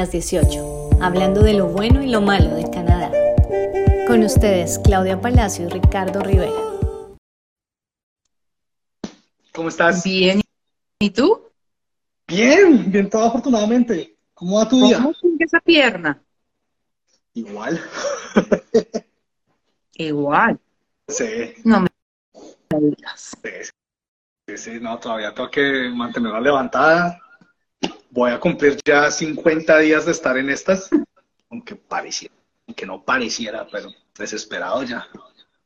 Bienvenidos a las 18, hablando de lo bueno y lo malo de Canadá. Con ustedes, Claudia Palacio y Ricardo Rivera. ¿Cómo estás? Bien. ¿Y tú? Bien, bien todo afortunadamente. ¿Cómo va tu día? ¿Cómo sigue esa pierna? Igual. Igual. Sí. No me digas. Sí, sí, no, todavía tengo que mantenerla levantada. Voy a cumplir ya 50 días de estar en estas, aunque pareciera, aunque no pareciera, pero desesperado ya.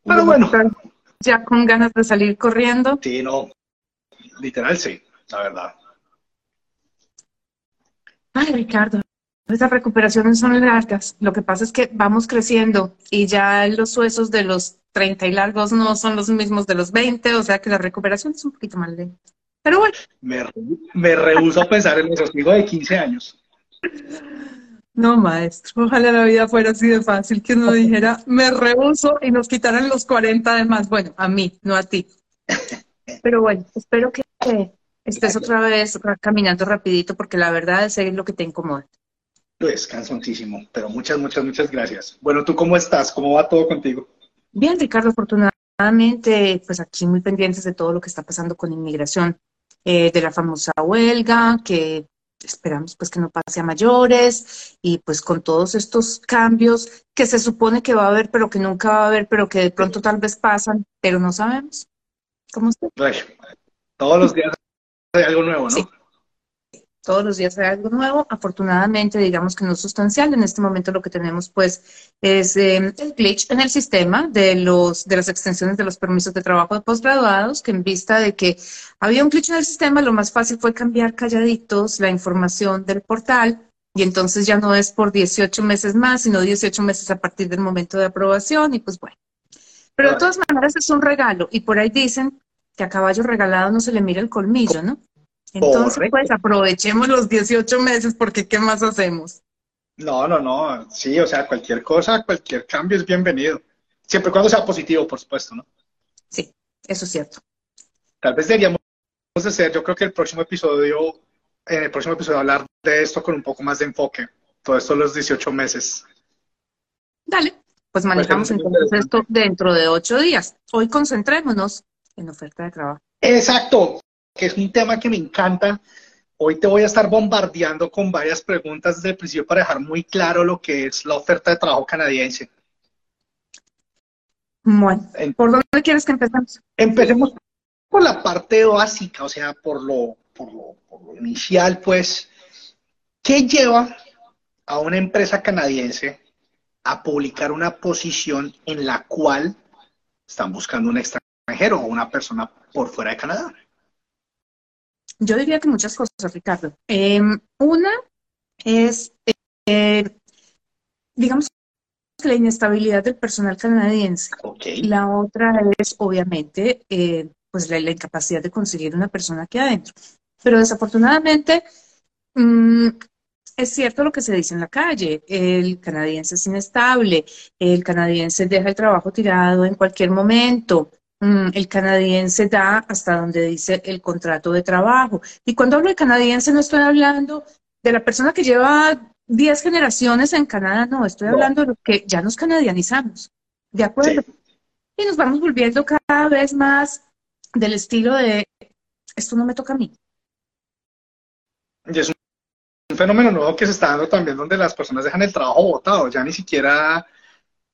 Pero bueno, Ya con ganas de salir corriendo. sí, no, literal sí, la verdad. Ay, Ricardo, estas recuperaciones son largas. Lo que pasa es que vamos creciendo y ya los huesos de los 30 y largos no son los mismos de los 20, o sea que la recuperación es un poquito más lenta. Pero bueno, Me, me rehúso a pensar en eso, sigo de 15 años. no, maestro. Ojalá la vida fuera así de fácil, que uno dijera, me rehuso y nos quitaran los 40 de más. Bueno, a mí, no a ti. Pero bueno, espero que estés otra vez caminando rapidito, porque la verdad es lo que te incomoda. Pues cansoncísimo, pero muchas, muchas, muchas gracias. Bueno, ¿tú cómo estás? ¿Cómo va todo contigo? Bien, Ricardo, afortunadamente, pues aquí muy pendientes de todo lo que está pasando con inmigración, eh, de la famosa huelga, que esperamos pues que no pase a mayores, y pues con todos estos cambios que se supone que va a haber, pero que nunca va a haber, pero que de pronto tal vez pasan, pero no sabemos. ¿Cómo? Ay, todos los días hay algo nuevo, ¿no? Sí. Todos los días hay algo nuevo. Afortunadamente, digamos que no es sustancial. En este momento lo que tenemos, pues, es eh, el glitch en el sistema de, los, de las extensiones de los permisos de trabajo de posgraduados, que en vista de que había un glitch en el sistema, lo más fácil fue cambiar calladitos la información del portal. Y entonces ya no es por 18 meses más, sino 18 meses a partir del momento de aprobación. Y pues bueno. Pero de todas maneras es un regalo. Y por ahí dicen que a caballo regalado no se le mira el colmillo, ¿no? Entonces, Correcto. pues aprovechemos los 18 meses porque ¿qué más hacemos? No, no, no. Sí, o sea, cualquier cosa, cualquier cambio es bienvenido. Siempre y cuando sea positivo, por supuesto, ¿no? Sí, eso es cierto. Tal vez deberíamos hacer, yo creo que el próximo episodio, en el próximo episodio hablar de esto con un poco más de enfoque. Todo esto los 18 meses. Dale, pues manejamos entonces esto dentro de ocho días. Hoy concentrémonos en oferta de trabajo. Exacto, que es un tema que me encanta. Hoy te voy a estar bombardeando con varias preguntas desde el principio para dejar muy claro lo que es la oferta de trabajo canadiense. Bueno, En- ¿por dónde quieres que empecemos? Empecemos por la parte básica, o sea, por lo, por lo, por lo inicial, pues, ¿qué lleva a una empresa canadiense a publicar una posición en la cual están buscando un extranjero o una persona por fuera de Canadá? Yo diría que muchas cosas, Ricardo. Eh, una es, eh, digamos, que la inestabilidad del personal canadiense. Ok. La otra es, obviamente, eh, pues la, la incapacidad de conseguir una persona aquí adentro. Pero desafortunadamente, mm, es cierto lo que se dice en la calle. El canadiense es inestable, el canadiense deja el trabajo tirado en cualquier momento. Mm, El canadiense da hasta donde dice el contrato de trabajo. Y cuando hablo de canadiense no estoy hablando de la persona que lleva 10 generaciones en Canadá, no, estoy No. hablando de los que ya nos canadianizamos. ¿De acuerdo? Sí. Y nos vamos volviendo cada vez más del estilo de, esto no me toca a mí. Y es un un fenómeno nuevo que se está dando también donde las personas dejan el trabajo botado, ya ni siquiera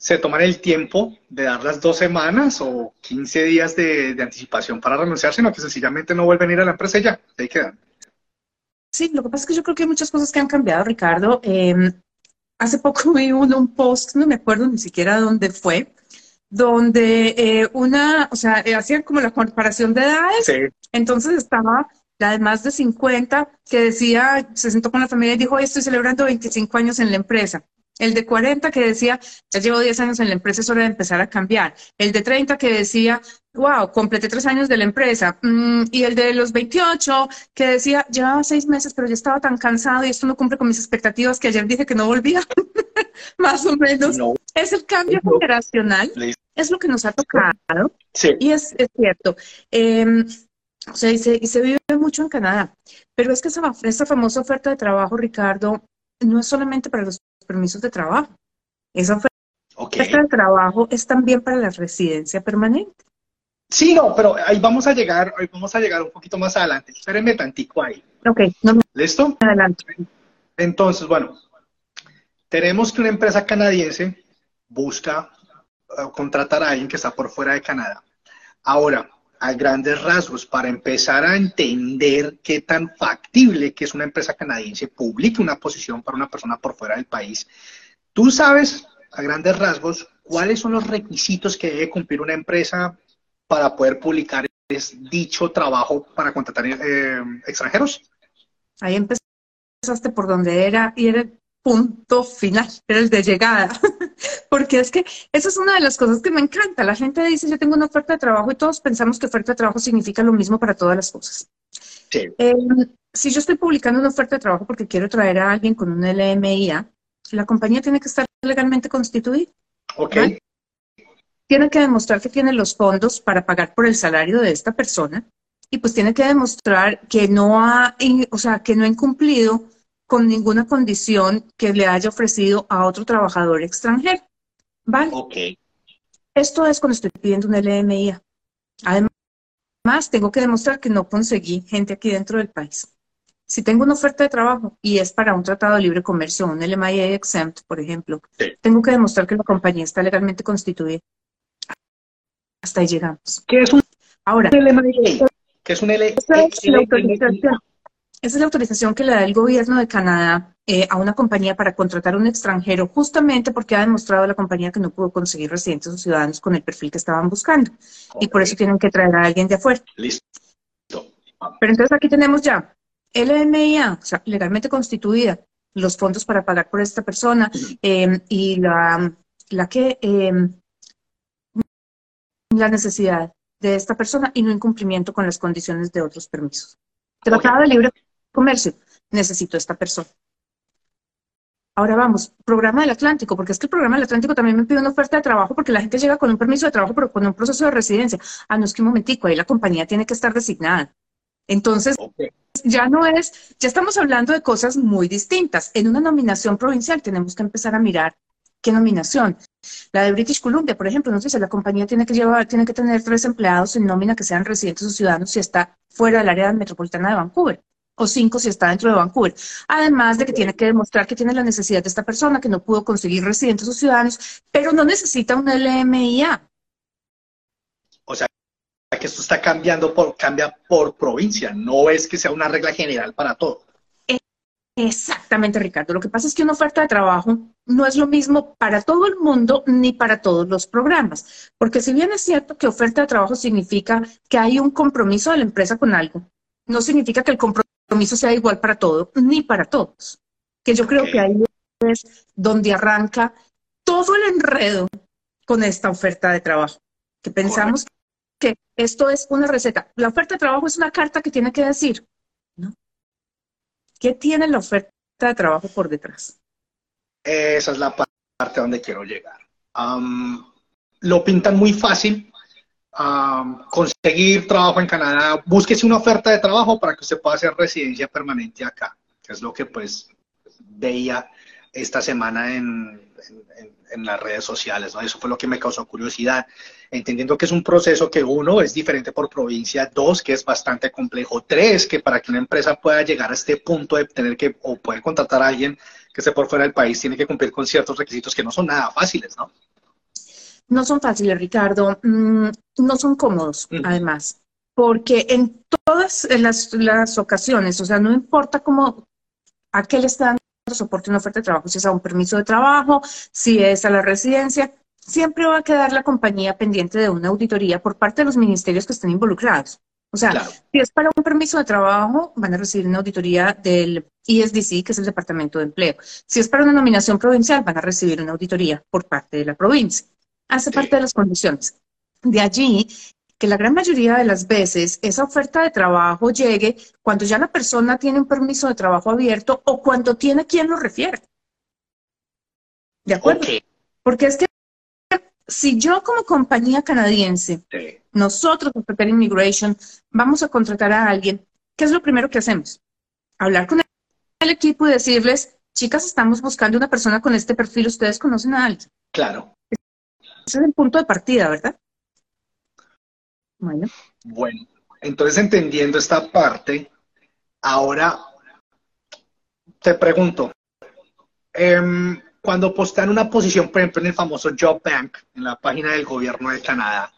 se toman el tiempo de dar las dos semanas o 15 días de, de anticipación para renunciar, sino que sencillamente no vuelven a ir a la empresa y ya, ahí quedan. Sí, lo que pasa es que yo creo que hay muchas cosas que han cambiado, Ricardo. Eh, hace poco vi un, un post, no me acuerdo ni siquiera dónde fue, donde eh, una, o sea, eh, hacían como la comparación de edades. Sí, Entonces estaba la de más de 50 que decía, se sentó con la familia y dijo, "Hoy estoy celebrando 25 años en la empresa. El de 40 que decía, ya llevo 10 años en la empresa, es hora de empezar a cambiar. El de 30 que decía, wow, completé tres años de la empresa. Mm, y el de los 28 que decía, llevaba seis meses, pero ya estaba tan cansado y esto no cumple con mis expectativas que ayer dije que no volvía. Más o menos. no, Es el cambio No. generacional, es lo que nos ha tocado. sí, Y es, es cierto. Eh, O sea, y se, vive mucho en Canadá. Pero es que esa, esa famosa oferta de trabajo, Ricardo, no es solamente para los permisos de trabajo. Esa oferta de trabajo es también para la residencia permanente. Sí, no, pero ahí vamos a llegar, ahí vamos a llegar un poquito más adelante. Espérenme tantico ahí. Ok, ¿Listo? Adelante. Entonces, bueno, tenemos que una empresa canadiense busca eh, contratar a alguien que está por fuera de Canadá. Ahora, a grandes rasgos, para empezar a entender qué tan factible que es una empresa canadiense publique una posición para una persona por fuera del país, tú sabes, a grandes rasgos, cuáles son los requisitos que debe cumplir una empresa para poder publicar dicho trabajo para contratar eh, extranjeros? Ahí empezaste por donde era y era el punto final, era el de llegada. Porque es que esa es una de las cosas que me encanta. La gente dice, yo tengo una oferta de trabajo y todos pensamos que oferta de trabajo significa lo mismo para todas las cosas. Eh, si yo estoy publicando una oferta de trabajo porque quiero traer a alguien con un LMIA, la compañía tiene que estar legalmente constituida. Ok tiene que demostrar que tiene los fondos para pagar por el salario de esta persona y pues tiene que demostrar que no ha, o sea, que no ha incumplido con ninguna condición que le haya ofrecido a otro trabajador extranjero. ¿Vale? Ok. Esto es cuando estoy pidiendo un LMIA. Además, tengo que demostrar que no conseguí gente aquí dentro del país. Si tengo una oferta de trabajo y es para un tratado de libre comercio, un LMIA exempt, por ejemplo, tengo que demostrar que la compañía está legalmente constituida hasta ahí llegamos. ¿Qué es un Ahora, ¿Qué es un L esa es, la autorización, esa es la autorización que le da el gobierno de Canadá eh, a una compañía para contratar a un extranjero, justamente porque ha demostrado a la compañía que no pudo conseguir residentes o ciudadanos con el perfil que estaban buscando. Y por eso tienen que traer a alguien de afuera. Listo. Pero entonces aquí tenemos ya LMIA, o sea, legalmente constituida, los fondos para pagar por esta persona eh, y la, la que... Eh, la necesidad de esta persona y no incumplimiento con las condiciones de otros permisos. Tratado de libre comercio, necesito esta persona. Ahora vamos, programa del Atlántico, porque es que el programa del Atlántico también me pide una oferta de trabajo porque la gente llega con un permiso de trabajo, pero con un proceso de residencia. Ah, no, es que un momentico, ahí la compañía tiene que estar designada. Entonces, ya no es, ya estamos hablando de cosas muy distintas. En una nominación provincial tenemos que empezar a mirar qué nominación. La de British Columbia, por ejemplo, no sé si la compañía tiene que llevar, tiene que tener tres empleados en nómina que sean residentes o ciudadanos si está fuera del área metropolitana de Vancouver o cinco si está dentro de Vancouver. Además de que tiene que demostrar que tiene la necesidad de esta persona, que no pudo conseguir residentes o ciudadanos, pero no necesita un LMIA. O sea, que esto está cambiando por, cambia por provincia, no es que sea una regla general para todo. Exactamente, Ricardo. Lo que pasa es que una oferta de trabajo no es lo mismo para todo el mundo ni para todos los programas. Porque si bien es cierto que oferta de trabajo significa que hay un compromiso de la empresa con algo, no significa que el compromiso sea igual para todos ni para todos. Que yo creo que ahí es donde arranca todo el enredo con esta oferta de trabajo. Que pensamos que esto es una receta. La oferta de trabajo es una carta que tiene que decir, ¿Qué tiene la oferta de trabajo por detrás? Esa es la parte donde quiero llegar. lo pintan muy fácil. Conseguir trabajo en Canadá, búsquese una oferta de trabajo para que usted pueda hacer residencia permanente acá, que es lo que pues veía esta semana en, en, las redes sociales. ¿no? Eso fue lo que me causó curiosidad, entendiendo que es un proceso que uno es diferente por provincia, dos, que es bastante complejo, tres, que para que una empresa pueda llegar a este punto de tener que o puede contratar a alguien que esté por fuera del país, tiene que cumplir con ciertos requisitos que no son nada fáciles, ¿no? No son fáciles, Ricardo. Mm, no son cómodos, además, porque en todas las, las ocasiones, o sea, no importa cómo, a qué le están soporte una oferta de trabajo, si es a un permiso de trabajo, si es a la residencia, siempre va a quedar la compañía pendiente de una auditoría por parte de los ministerios que estén involucrados. O sea, si es para un permiso de trabajo, van a recibir una auditoría del ISDC, que es el Departamento de Empleo. Si es para una nominación provincial, van a recibir una auditoría por parte de la provincia. Hace parte de las condiciones. De allí que la gran mayoría de las veces esa oferta de trabajo llegue cuando ya la persona tiene un permiso de trabajo abierto o cuando tiene quien lo refiere. ¿De acuerdo? Porque es que si yo como compañía canadiense, Sí. nosotros, Prepare Immigration, vamos a contratar a alguien, ¿qué es lo primero que hacemos? Hablar con el equipo y decirles, chicas, estamos buscando una persona con este perfil, ustedes conocen a alguien. Claro. Ese es el punto de partida, ¿verdad? Bueno, Bueno, entonces entendiendo esta parte, ahora te pregunto, em, cuando postean una posición, por ejemplo, en el famoso Job Bank, en la página del gobierno de Canadá,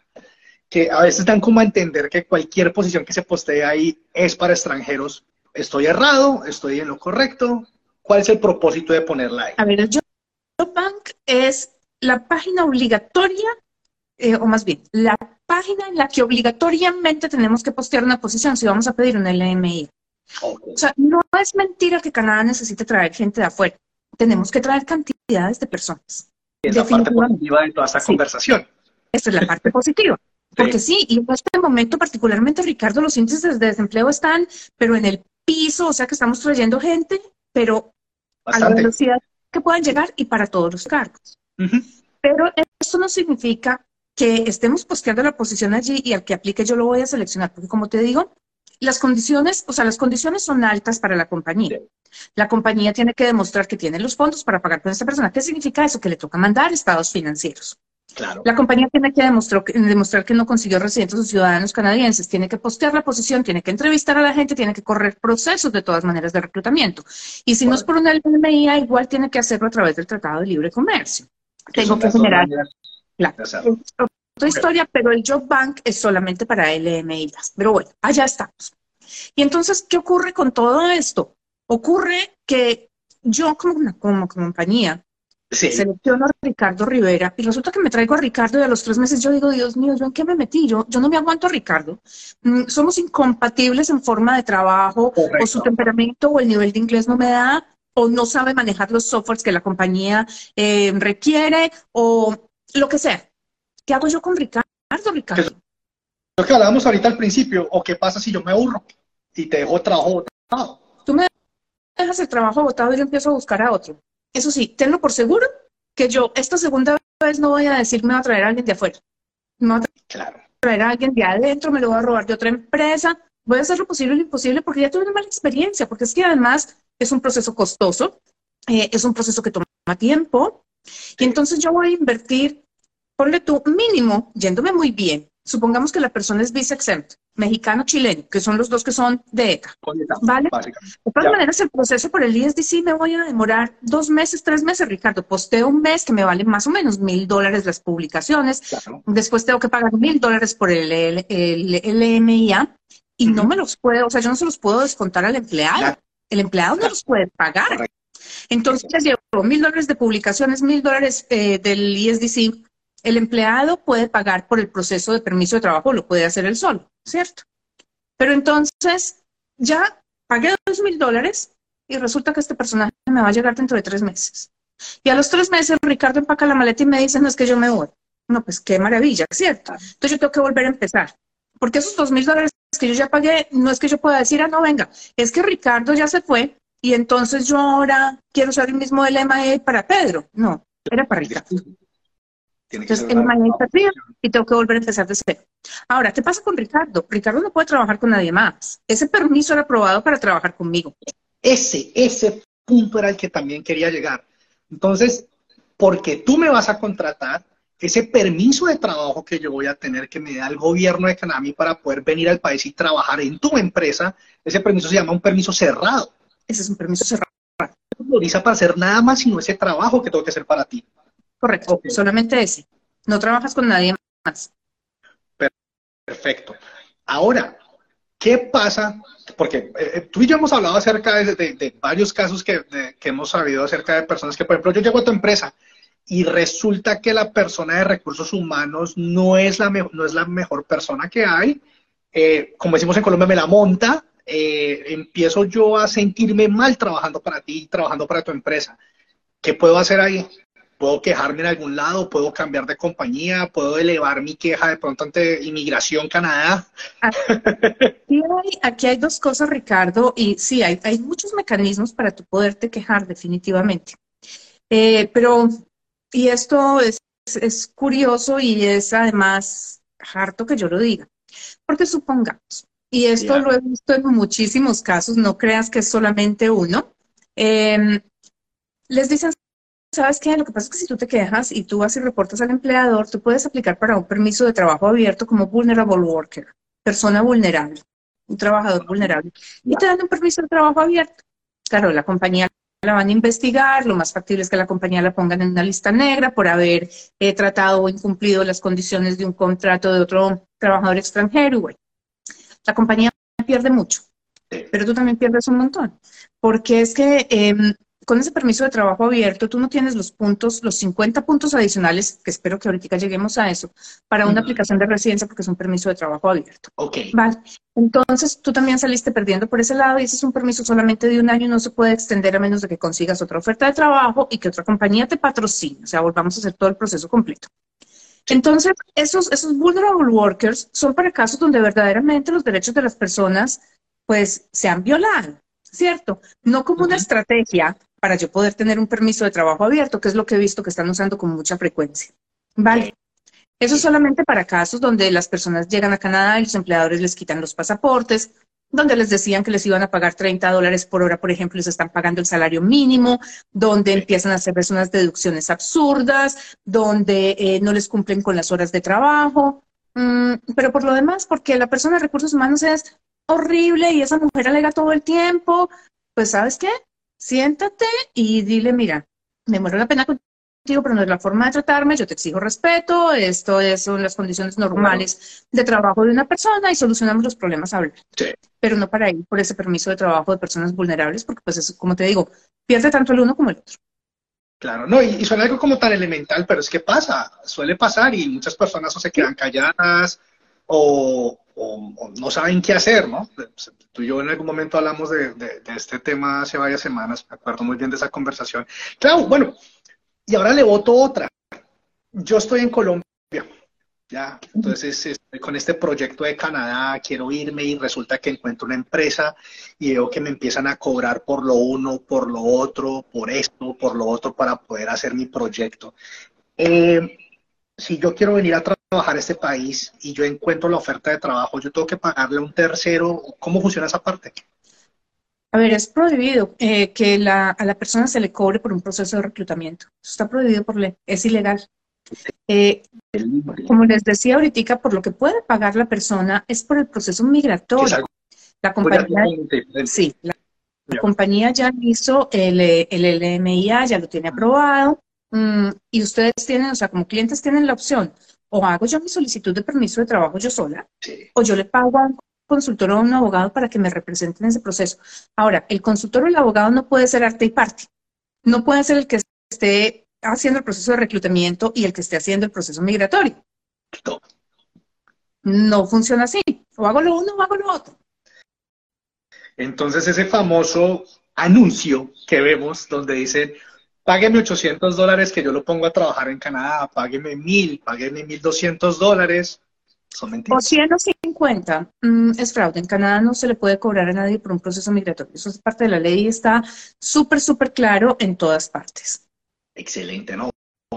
que a veces dan como a entender que cualquier posición que se postee ahí es para extranjeros. ¿Estoy errado? ¿Estoy en lo correcto? ¿Cuál es el propósito de ponerla ahí? a ver, el Job Job Bank es la página obligatoria, eh, o más bien, la página en la que obligatoriamente tenemos que postear una posición si vamos a pedir un LMI. O sea, no es mentira que Canadá necesite traer gente de afuera. Tenemos que traer cantidades de personas. Es la parte positiva de toda esta Sí. conversación. Esa es la parte positiva. Porque sí, y en este momento particularmente, Ricardo, los índices de desempleo están, pero en el piso, o sea que estamos trayendo gente, pero a la velocidad que puedan llegar y para todos los cargos. Pero esto no significa que estemos posteando la posición allí y al que aplique yo lo voy a seleccionar, porque como te digo, las condiciones, o sea, las condiciones son altas para la compañía. La compañía tiene que demostrar que tiene los fondos para pagar con esta persona. ¿Qué significa eso? Que le toca mandar estados financieros. Claro. La compañía tiene que demostrar, que- demostrar que no consiguió residentes o ciudadanos canadienses, tiene que postear la posición, tiene que entrevistar a la gente, tiene que correr procesos de todas maneras de reclutamiento. Y si no es por una LMIA, igual tiene que hacerlo a través del Tratado de Libre Comercio. Tengo que generar es otra historia, pero el Job Bank es solamente para LMIs. Pero bueno, allá estamos. Y entonces, ¿qué ocurre con todo esto? Ocurre que yo como, una- como compañía Sí. selecciono a Ricardo Rivera y resulta que me traigo a Ricardo y a los tres meses yo digo, Dios mío, ¿yo en qué me metí? Yo, yo no me aguanto a Ricardo. Mm, somos incompatibles en forma de trabajo o su temperamento o el nivel de inglés no me da o no sabe manejar los softwares que la compañía eh, requiere o lo que sea. ¿Qué hago yo con Ricardo, Ricardo? Lo que hablábamos ahorita al principio, o qué pasa si yo me aburro y te dejo trabajo botado. Tú me dejas el trabajo botado y yo empiezo a buscar a otro. Eso sí, tenlo por seguro que yo esta segunda vez no voy a decir me va a traer a alguien de afuera. Me va a Claro. traer a alguien de adentro, me lo voy a robar de otra empresa. Voy a hacer lo posible y lo imposible porque ya tuve una mala experiencia, porque es que además es un proceso costoso, eh, es un proceso que toma tiempo. Y entonces yo voy a invertir, ponle tú mínimo, yéndome muy bien. Supongamos que la persona es visa exempt, mexicano, chileno, que son los dos que son de ETA. Vale. De todas Ya. maneras, el proceso por el ISDC me voy a demorar dos meses, tres meses, Ricardo. Posteo un mes que me vale más o menos mil dólares las publicaciones. Claro. Después tengo que pagar mil dólares por el, el, el- el LMIA y no me los puedo, o sea, yo no se los puedo descontar al empleado. Claro. El empleado no los puede pagar. Entonces llevo mil dólares de publicaciones, mil dólares eh, del ISDC. El empleado puede pagar por el proceso de permiso de trabajo, lo puede hacer él solo, ¿cierto? Pero entonces ya pagué dos mil dólares y resulta que este personaje me va a llegar dentro de tres meses. Y a los tres meses Ricardo empaca la maleta y me dice, no es que yo me voy. No, pues qué maravilla, ¿cierto? Entonces yo tengo que volver a empezar. Porque esos dos mil dólares que yo ya pagué, no es que yo pueda decir, ah, no, venga, es que Ricardo ya se fue y entonces yo ahora quiero usar el mismo LMA para Pedro. No, era para Ricardo. Entonces, el mañana está frío y tengo que volver a empezar de cero. Ahora, ¿qué pasa con Ricardo? Ricardo no puede trabajar con nadie más. Ese permiso era aprobado para trabajar conmigo. Ese, ese punto era el que también quería llegar. Entonces, porque tú me vas a contratar, ese permiso de trabajo que yo voy a tener que me da el gobierno de mí para poder venir al país y trabajar en tu empresa, ese permiso se llama un permiso cerrado. Ese es un permiso cerrado. No autoriza para hacer nada más sino ese trabajo que tengo que hacer para ti. Correcto. Solamente ese. No trabajas con nadie más. Perfecto. Ahora, ¿qué pasa? Porque eh, eh, tú y yo hemos hablado acerca de, de- de varios casos que, de- que hemos sabido acerca de personas que, por ejemplo, yo llego a tu empresa y resulta que la persona de recursos humanos no es la, no es la mejor persona que hay. Eh, como decimos en Colombia, me la monta. eh, empiezo yo a sentirme mal trabajando para ti, trabajando para tu empresa. ¿Qué puedo hacer ahí? ¿Puedo quejarme en algún lado? ¿Puedo cambiar de compañía? ¿Puedo elevar mi queja de pronto ante Inmigración Canadá? Aquí hay, aquí hay dos cosas, Ricardo, y sí, hay, hay muchos mecanismos para tú poderte quejar, definitivamente. Eh, pero, y esto es es curioso y es además harto que yo lo diga. Porque supongamos, y esto lo he visto en muchísimos casos, no creas que es solamente uno, em, les dicen, ¿sabes qué? Lo que pasa es que si tú te quejas y tú vas y reportas al empleador, tú puedes aplicar para un permiso de trabajo abierto como vulnerable worker, persona vulnerable, un trabajador vulnerable, y te dan un permiso de trabajo abierto. Claro, la compañía la van a investigar, lo más factible es que la compañía la pongan en una lista negra por haber eh, tratado o incumplido las condiciones de un contrato de otro trabajador extranjero. la compañía pierde mucho, pero tú también pierdes un montón, porque es que em, con ese permiso de trabajo abierto, tú no tienes los puntos, los 50 puntos adicionales, que espero que ahorita lleguemos a eso, para una aplicación de residencia porque es un permiso de trabajo abierto. Ok. Vale. Entonces, tú también saliste perdiendo por ese lado y ese es un permiso solamente de un año y no se puede extender a menos de que consigas otra oferta de trabajo y que otra compañía te patrocine. O sea, volvamos a hacer todo el proceso completo. Entonces, esos, esos vulnerable workers son para casos donde verdaderamente los derechos de las personas pues se han violado, ¿cierto? No como una estrategia para yo poder tener un permiso de trabajo abierto, que es lo que he visto que están usando con mucha frecuencia. Vale. Eso es solamente para casos donde las personas llegan a Canadá y los empleadores les quitan los pasaportes, donde les decían que les iban a pagar 30 dólares por hora, por ejemplo, les están pagando el salario mínimo, donde empiezan a hacerles unas deducciones absurdas, donde eh, no les cumplen con las horas de trabajo. Mm, pero por lo demás, porque la persona de recursos humanos es horrible y esa mujer alega todo el tiempo, pues ¿sabes qué? Siéntate y dile, mira, me muero la pena contigo, pero no es la forma de tratarme, yo te exijo respeto, esto es, son las condiciones normales de trabajo de una persona y solucionamos los problemas a hablar. Pero no para ir por ese permiso de trabajo de personas vulnerables, porque pues eso, como te digo, pierde tanto el uno como el otro. Claro, no, y, y, suena algo como tan elemental, pero es que pasa, suele pasar y muchas personas o se quedan calladas o, no saben qué hacer, ¿no? Tú y yo en algún momento hablamos de, este tema hace varias semanas, me acuerdo muy bien de esa conversación. Claro, bueno, y ahora le voto otra. Yo estoy en Colombia, ya, entonces estoy con este proyecto de Canadá, quiero irme y resulta que encuentro una empresa y veo que me empiezan a cobrar por lo uno, por lo otro, por esto, por lo otro, para poder hacer mi proyecto. Eh, si yo quiero venir a trabajar a este país y yo encuentro la oferta de trabajo, yo tengo que pagarle a un tercero. ¿Cómo funciona esa parte? A ver, es prohibido eh, que a la persona se le cobre por un proceso de reclutamiento. Eso está prohibido por ley, es ilegal. Eh, como les decía ahorita, por lo que puede pagar la persona es por el proceso migratorio. La compañía, sí, la, compañía ya hizo el, el LMIA, ya lo tiene aprobado, Mm, y ustedes tienen, o sea, como clientes tienen la opción, o hago yo mi solicitud de permiso de trabajo yo sola, o yo le pago a un consultor o a un abogado para que me representen en ese proceso. Ahora, el consultor o el abogado no puede ser arte y parte. No puede ser el que esté haciendo el proceso de reclutamiento y el que esté haciendo el proceso migratorio. No funciona así. O hago lo uno o hago lo otro. Entonces, ese famoso anuncio que vemos donde dicen págueme 800 dólares que yo lo pongo a trabajar en Canadá, págueme 1000, págueme 1200 dólares. Son mentiras. O 150 mm, es fraude. En Canadá no se le puede cobrar a nadie por un proceso migratorio. Eso es parte de la ley y está súper, súper claro en todas partes. Excelente, ¿no?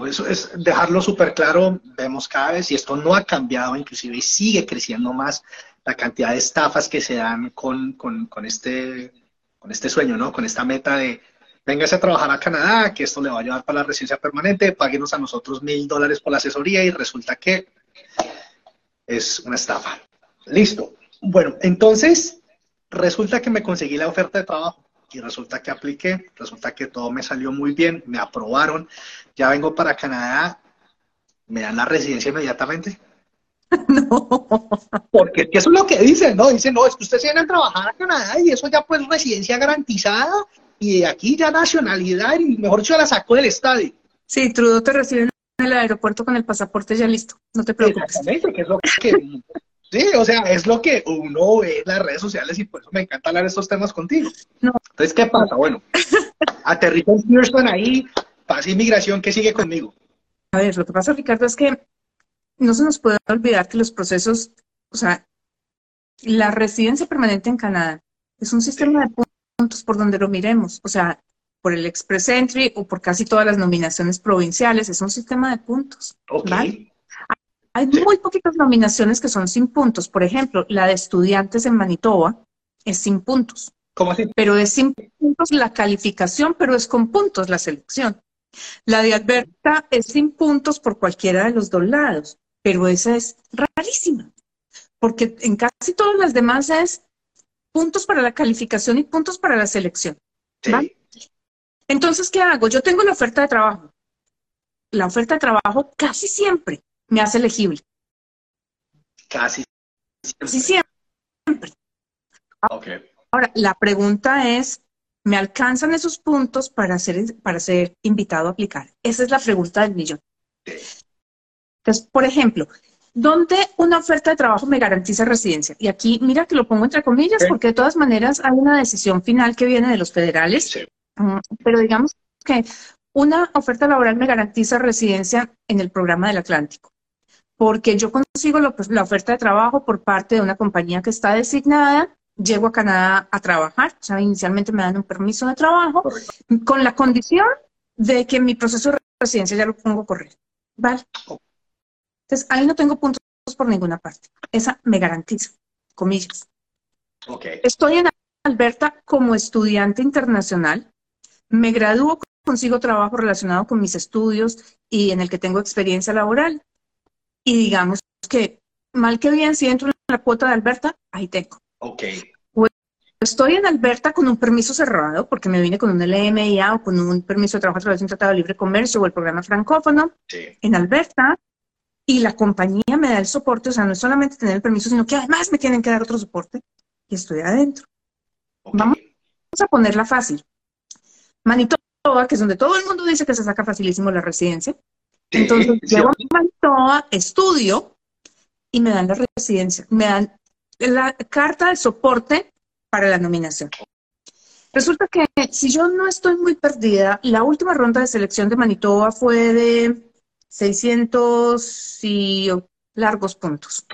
Eso es dejarlo súper claro. Vemos cada vez, y esto no ha cambiado, inclusive sigue creciendo más la cantidad de estafas que se dan con, con, con este, con este sueño, ¿no? Con esta meta de véngase a trabajar a Canadá, que esto le va a ayudar para la residencia permanente, páguenos a nosotros mil dólares por la asesoría y resulta que es una estafa. Listo. Bueno, entonces resulta que me conseguí la oferta de trabajo y resulta que apliqué, resulta que todo me salió muy bien, me aprobaron, ya vengo para Canadá, me dan la residencia inmediatamente. No. Porque eso es lo que dicen, ¿no? Dicen, no, es que ustedes vienen a trabajar a Canadá y eso ya pues residencia garantizada y de aquí ya nacionalidad y mejor dicho la sacó del estadio. Sí, Trudeau te recibe en el aeropuerto con el pasaporte ya listo, no te preocupes. Exactamente, que es lo que, sí, o sea, es lo que uno ve en las redes sociales y por eso me encanta hablar de estos temas contigo. No. Entonces, ¿qué pasa? Bueno, aterriza en Houston ahí, pasa inmigración, ¿qué sigue conmigo? A ver, lo que pasa, Ricardo, es que no se nos puede olvidar que los procesos, o sea, la residencia permanente en Canadá es un sistema de por donde lo miremos. O sea, por el Express Entry o por casi todas las nominaciones provinciales. Es un sistema de puntos. ¿vale? Hay muy poquitas nominaciones que son sin puntos. Por ejemplo, la de estudiantes en Manitoba es sin puntos. ¿Cómo así? Pero es sin puntos la calificación, pero es con puntos la selección. La de Alberta es sin puntos por cualquiera de los dos lados, pero esa es rarísima, porque en casi todas las demás es puntos para la calificación y puntos para la selección. Entonces, ¿qué hago? Yo tengo la oferta de trabajo. La oferta de trabajo casi siempre me hace elegible. Casi siempre. Casi siempre. Ahora, la pregunta es, ¿me alcanzan esos puntos para ser, para ser invitado a aplicar? Esa es la pregunta del millón. Entonces, por ejemplo, ¿dónde una oferta de trabajo me garantiza residencia? Y aquí, mira que lo pongo entre comillas, porque de todas maneras hay una decisión final que viene de los federales. Mm, pero digamos que una oferta laboral me garantiza residencia en el programa del Atlántico porque yo consigo pues, la oferta de trabajo por parte de una compañía que está designada, llego a Canadá a trabajar, o sea, inicialmente me dan un permiso de trabajo con la condición de que mi proceso de residencia ya lo pongo a correr, ¿vale? Entonces, ahí no tengo puntos por ninguna parte. Esa me garantiza, comillas. Okay. Estoy en Alberta como estudiante internacional, me gradúo, consigo trabajo relacionado con mis estudios y en el que tengo experiencia laboral y digamos que mal que bien, si entro en la cuota de Alberta, ahí tengo. Ok. Pues, estoy en Alberta con un permiso cerrado, porque me vine con un LMIA o con un permiso de trabajo a través de un tratado de libre comercio o el programa francófono en Alberta, y la compañía me da el soporte, o sea, no es solamente tener el permiso, sino que además me tienen que dar otro soporte, y estoy adentro. Vamos a ponerla fácil. Manitoba, que es donde todo el mundo dice que se saca facilísimo la residencia, entonces, llego a Manitoba, estudio y me dan la residencia, me dan la carta de soporte para la nominación. Resulta que si yo no estoy muy perdida, la última ronda de selección de Manitoba fue de 600 y largos puntos.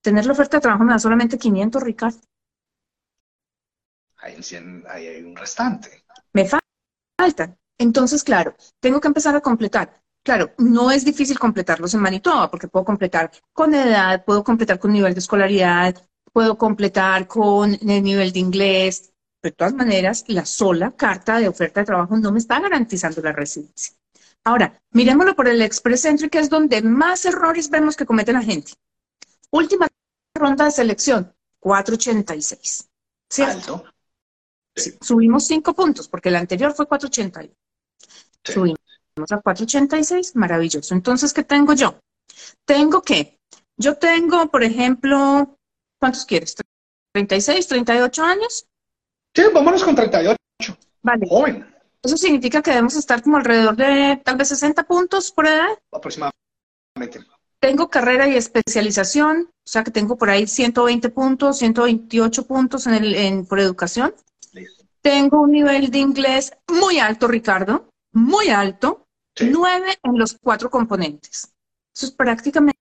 Tener la oferta de trabajo me da solamente 500, Ricardo. Hay, hay un restante. Me faltan. Entonces, claro, tengo que empezar a completar. Claro, no es difícil completarlos en Manitoba porque puedo completar con edad, puedo completar con nivel de escolaridad, puedo completar con el nivel de inglés. De todas maneras, la sola carta de oferta de trabajo no me está garantizando la residencia. Ahora, miremoslo por el Express Entry, que es donde más errores vemos que comete la gente. Última ronda de selección, 486. ¿Cierto? subimos cinco puntos, porque el anterior fue 481. Subimos a 486, maravilloso. Entonces, ¿qué tengo yo? Tengo que, yo tengo, por ejemplo, ¿cuántos quieres? ¿36, 38 años? Sí, vámonos con 38. Vale. Joven. Eso significa que debemos estar como alrededor de tal vez 60 puntos por edad. Aproximadamente. Tengo carrera y especialización, o sea que tengo por ahí 120 puntos, 128 puntos en el, en, por educación. Tengo un nivel de inglés muy alto, Ricardo muy alto, nueve en los cuatro componentes. Eso es prácticamente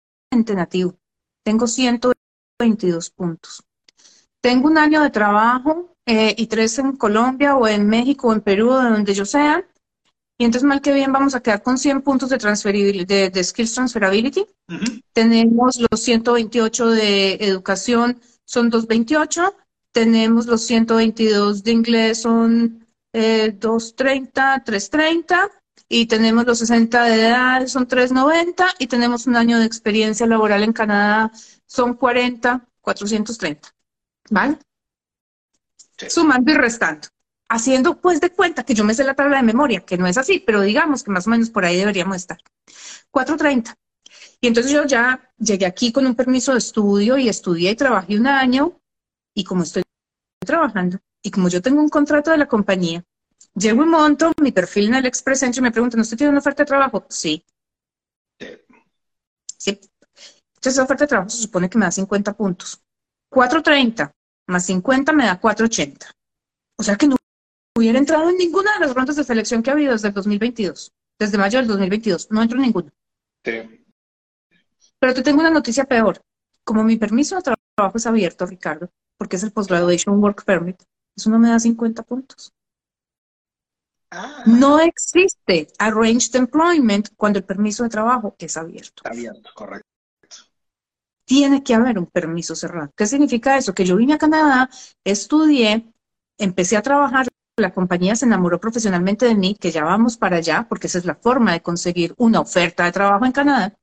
nativo. Tengo 122 puntos. Tengo un año de trabajo eh, y tres en Colombia o en México o en Perú, de donde yo sea. Y entonces, mal que bien, vamos a quedar con 100 puntos de, de, de Skills Transferability. Tenemos los 128 de educación, son 228. Tenemos los 122 de inglés, son 230, eh, 330 y tenemos los 60 de edad, son 390 y tenemos un año de experiencia laboral en Canadá, son 40, 430. ¿Vale? Sumando y restando. Haciendo pues de cuenta que yo me sé la tabla de memoria, que no es así, pero digamos que más o menos por ahí deberíamos estar. 430. Y entonces yo ya llegué aquí con un permiso de estudio y estudié y trabajé un año y como estoy trabajando, y como yo tengo un contrato de la compañía, llego y monto mi perfil en el Express Entry y me preguntan, ¿usted tiene una oferta de trabajo? Sí. Sí. Entonces, esa oferta de trabajo se supone que me da 50 puntos. 430 más 50 me da 480. O sea que no hubiera entrado en ninguna de las rondas de selección que ha habido desde el 2022. Desde mayo del 2022. No entro en ninguna. Sí. Pero te tengo una noticia peor. Como mi permiso de trabajo es abierto, Ricardo, porque es el Post-Graduation Work Permit, Eso no me da 50 puntos. Ah, No existe arranged employment cuando el permiso de trabajo es abierto. abierto, correcto. Tiene que haber un permiso cerrado. ¿Qué significa eso? Que yo vine a Canadá, estudié, empecé a trabajar, la compañía se enamoró profesionalmente de mí, que ya vamos para allá, porque esa es la forma de conseguir una oferta de trabajo en Canadá.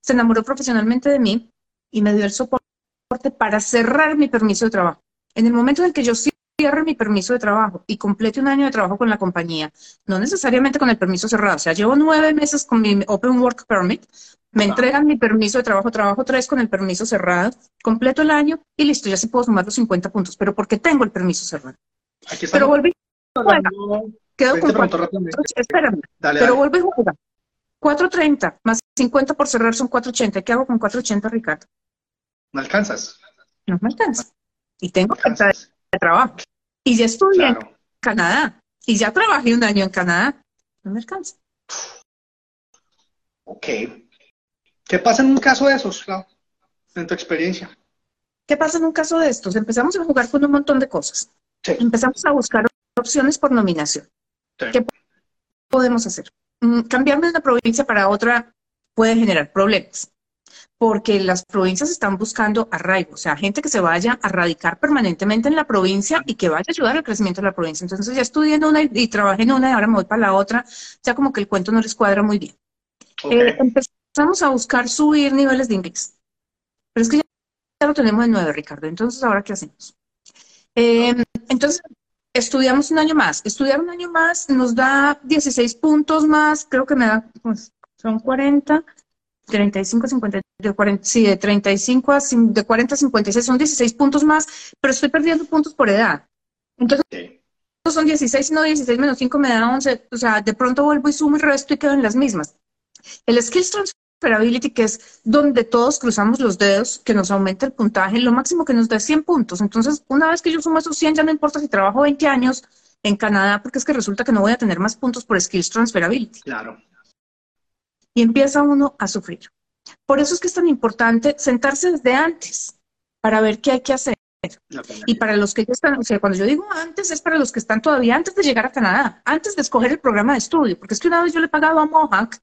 Se enamoró profesionalmente de mí y me dio el soporte para cerrar mi permiso de trabajo. En el momento en que yo cierre mi permiso de trabajo y complete un año de trabajo con la compañía, no necesariamente con el permiso cerrado, o sea, llevo nueve meses con mi Open Work Permit, me entregan mi permiso de trabajo, trabajo tres con el permiso cerrado, completo el año y listo, ya se puedo sumar los 50 puntos, pero porque tengo el permiso cerrado. Aquí Pero volví, hablando. quedo con cuatro, espérame, Dale, pero dale. vuelvo y juega. 4.30 más 50 por cerrar son 4.80. ¿Qué hago con 4.80, Ricardo? No alcanzas. No me alcanza. Y tengo falta de trabajo. Y ya estudié en. Canadá. Y ya trabajé un año en Canadá. No me alcanza. Ok. ¿Qué pasa en un caso de esos, Clau? En tu experiencia. ¿Qué pasa en un caso de estos? Empezamos a jugar con un montón de cosas. Sí. Empezamos a buscar opciones por nominación. Sí. ¿Qué podemos hacer? Mm, Cambiarme de una provincia para otra puede generar problemas, porque las provincias están buscando arraigo, o sea, gente que se vaya a radicar permanentemente en la provincia y que vaya a ayudar al crecimiento de la provincia. Entonces ya estudié en una y, y trabajé en una y ahora me voy para la otra, ya como que el cuento no les cuadra muy bien. Eh, empezamos a buscar subir niveles de inglés. Pero es que ya, lo tenemos en nueve, Ricardo. Entonces, ¿ahora qué hacemos? Eh, entonces, estudiamos un año más. Estudiar un año más nos da 16 puntos más, creo que me da, pues, son 40, 35, 50, de 40, sí, de 35 a, de 40 a 56, son 16 puntos más, pero estoy perdiendo puntos por edad. Entonces, Sí. son 16, no 16 menos 5 me da 11, o sea, de pronto vuelvo y sumo y resto y quedo en las mismas. El Skills Transferability, que es donde todos cruzamos los dedos, que nos aumenta el puntaje, lo máximo que nos da es 100 puntos. Entonces, una vez que yo sumo esos 100, ya no importa si trabajo 20 años en Canadá, porque es que resulta que no voy a tener más puntos por Skills Transferability. Claro. Y empieza uno a sufrir. Por eso es que es tan importante sentarse desde antes para ver qué hay que hacer. Y para los que ya están, o sea, cuando yo digo antes, es para los que están todavía antes de llegar a Canadá, antes de escoger el programa de estudio, porque es que una vez yo le he pagado a Mohawk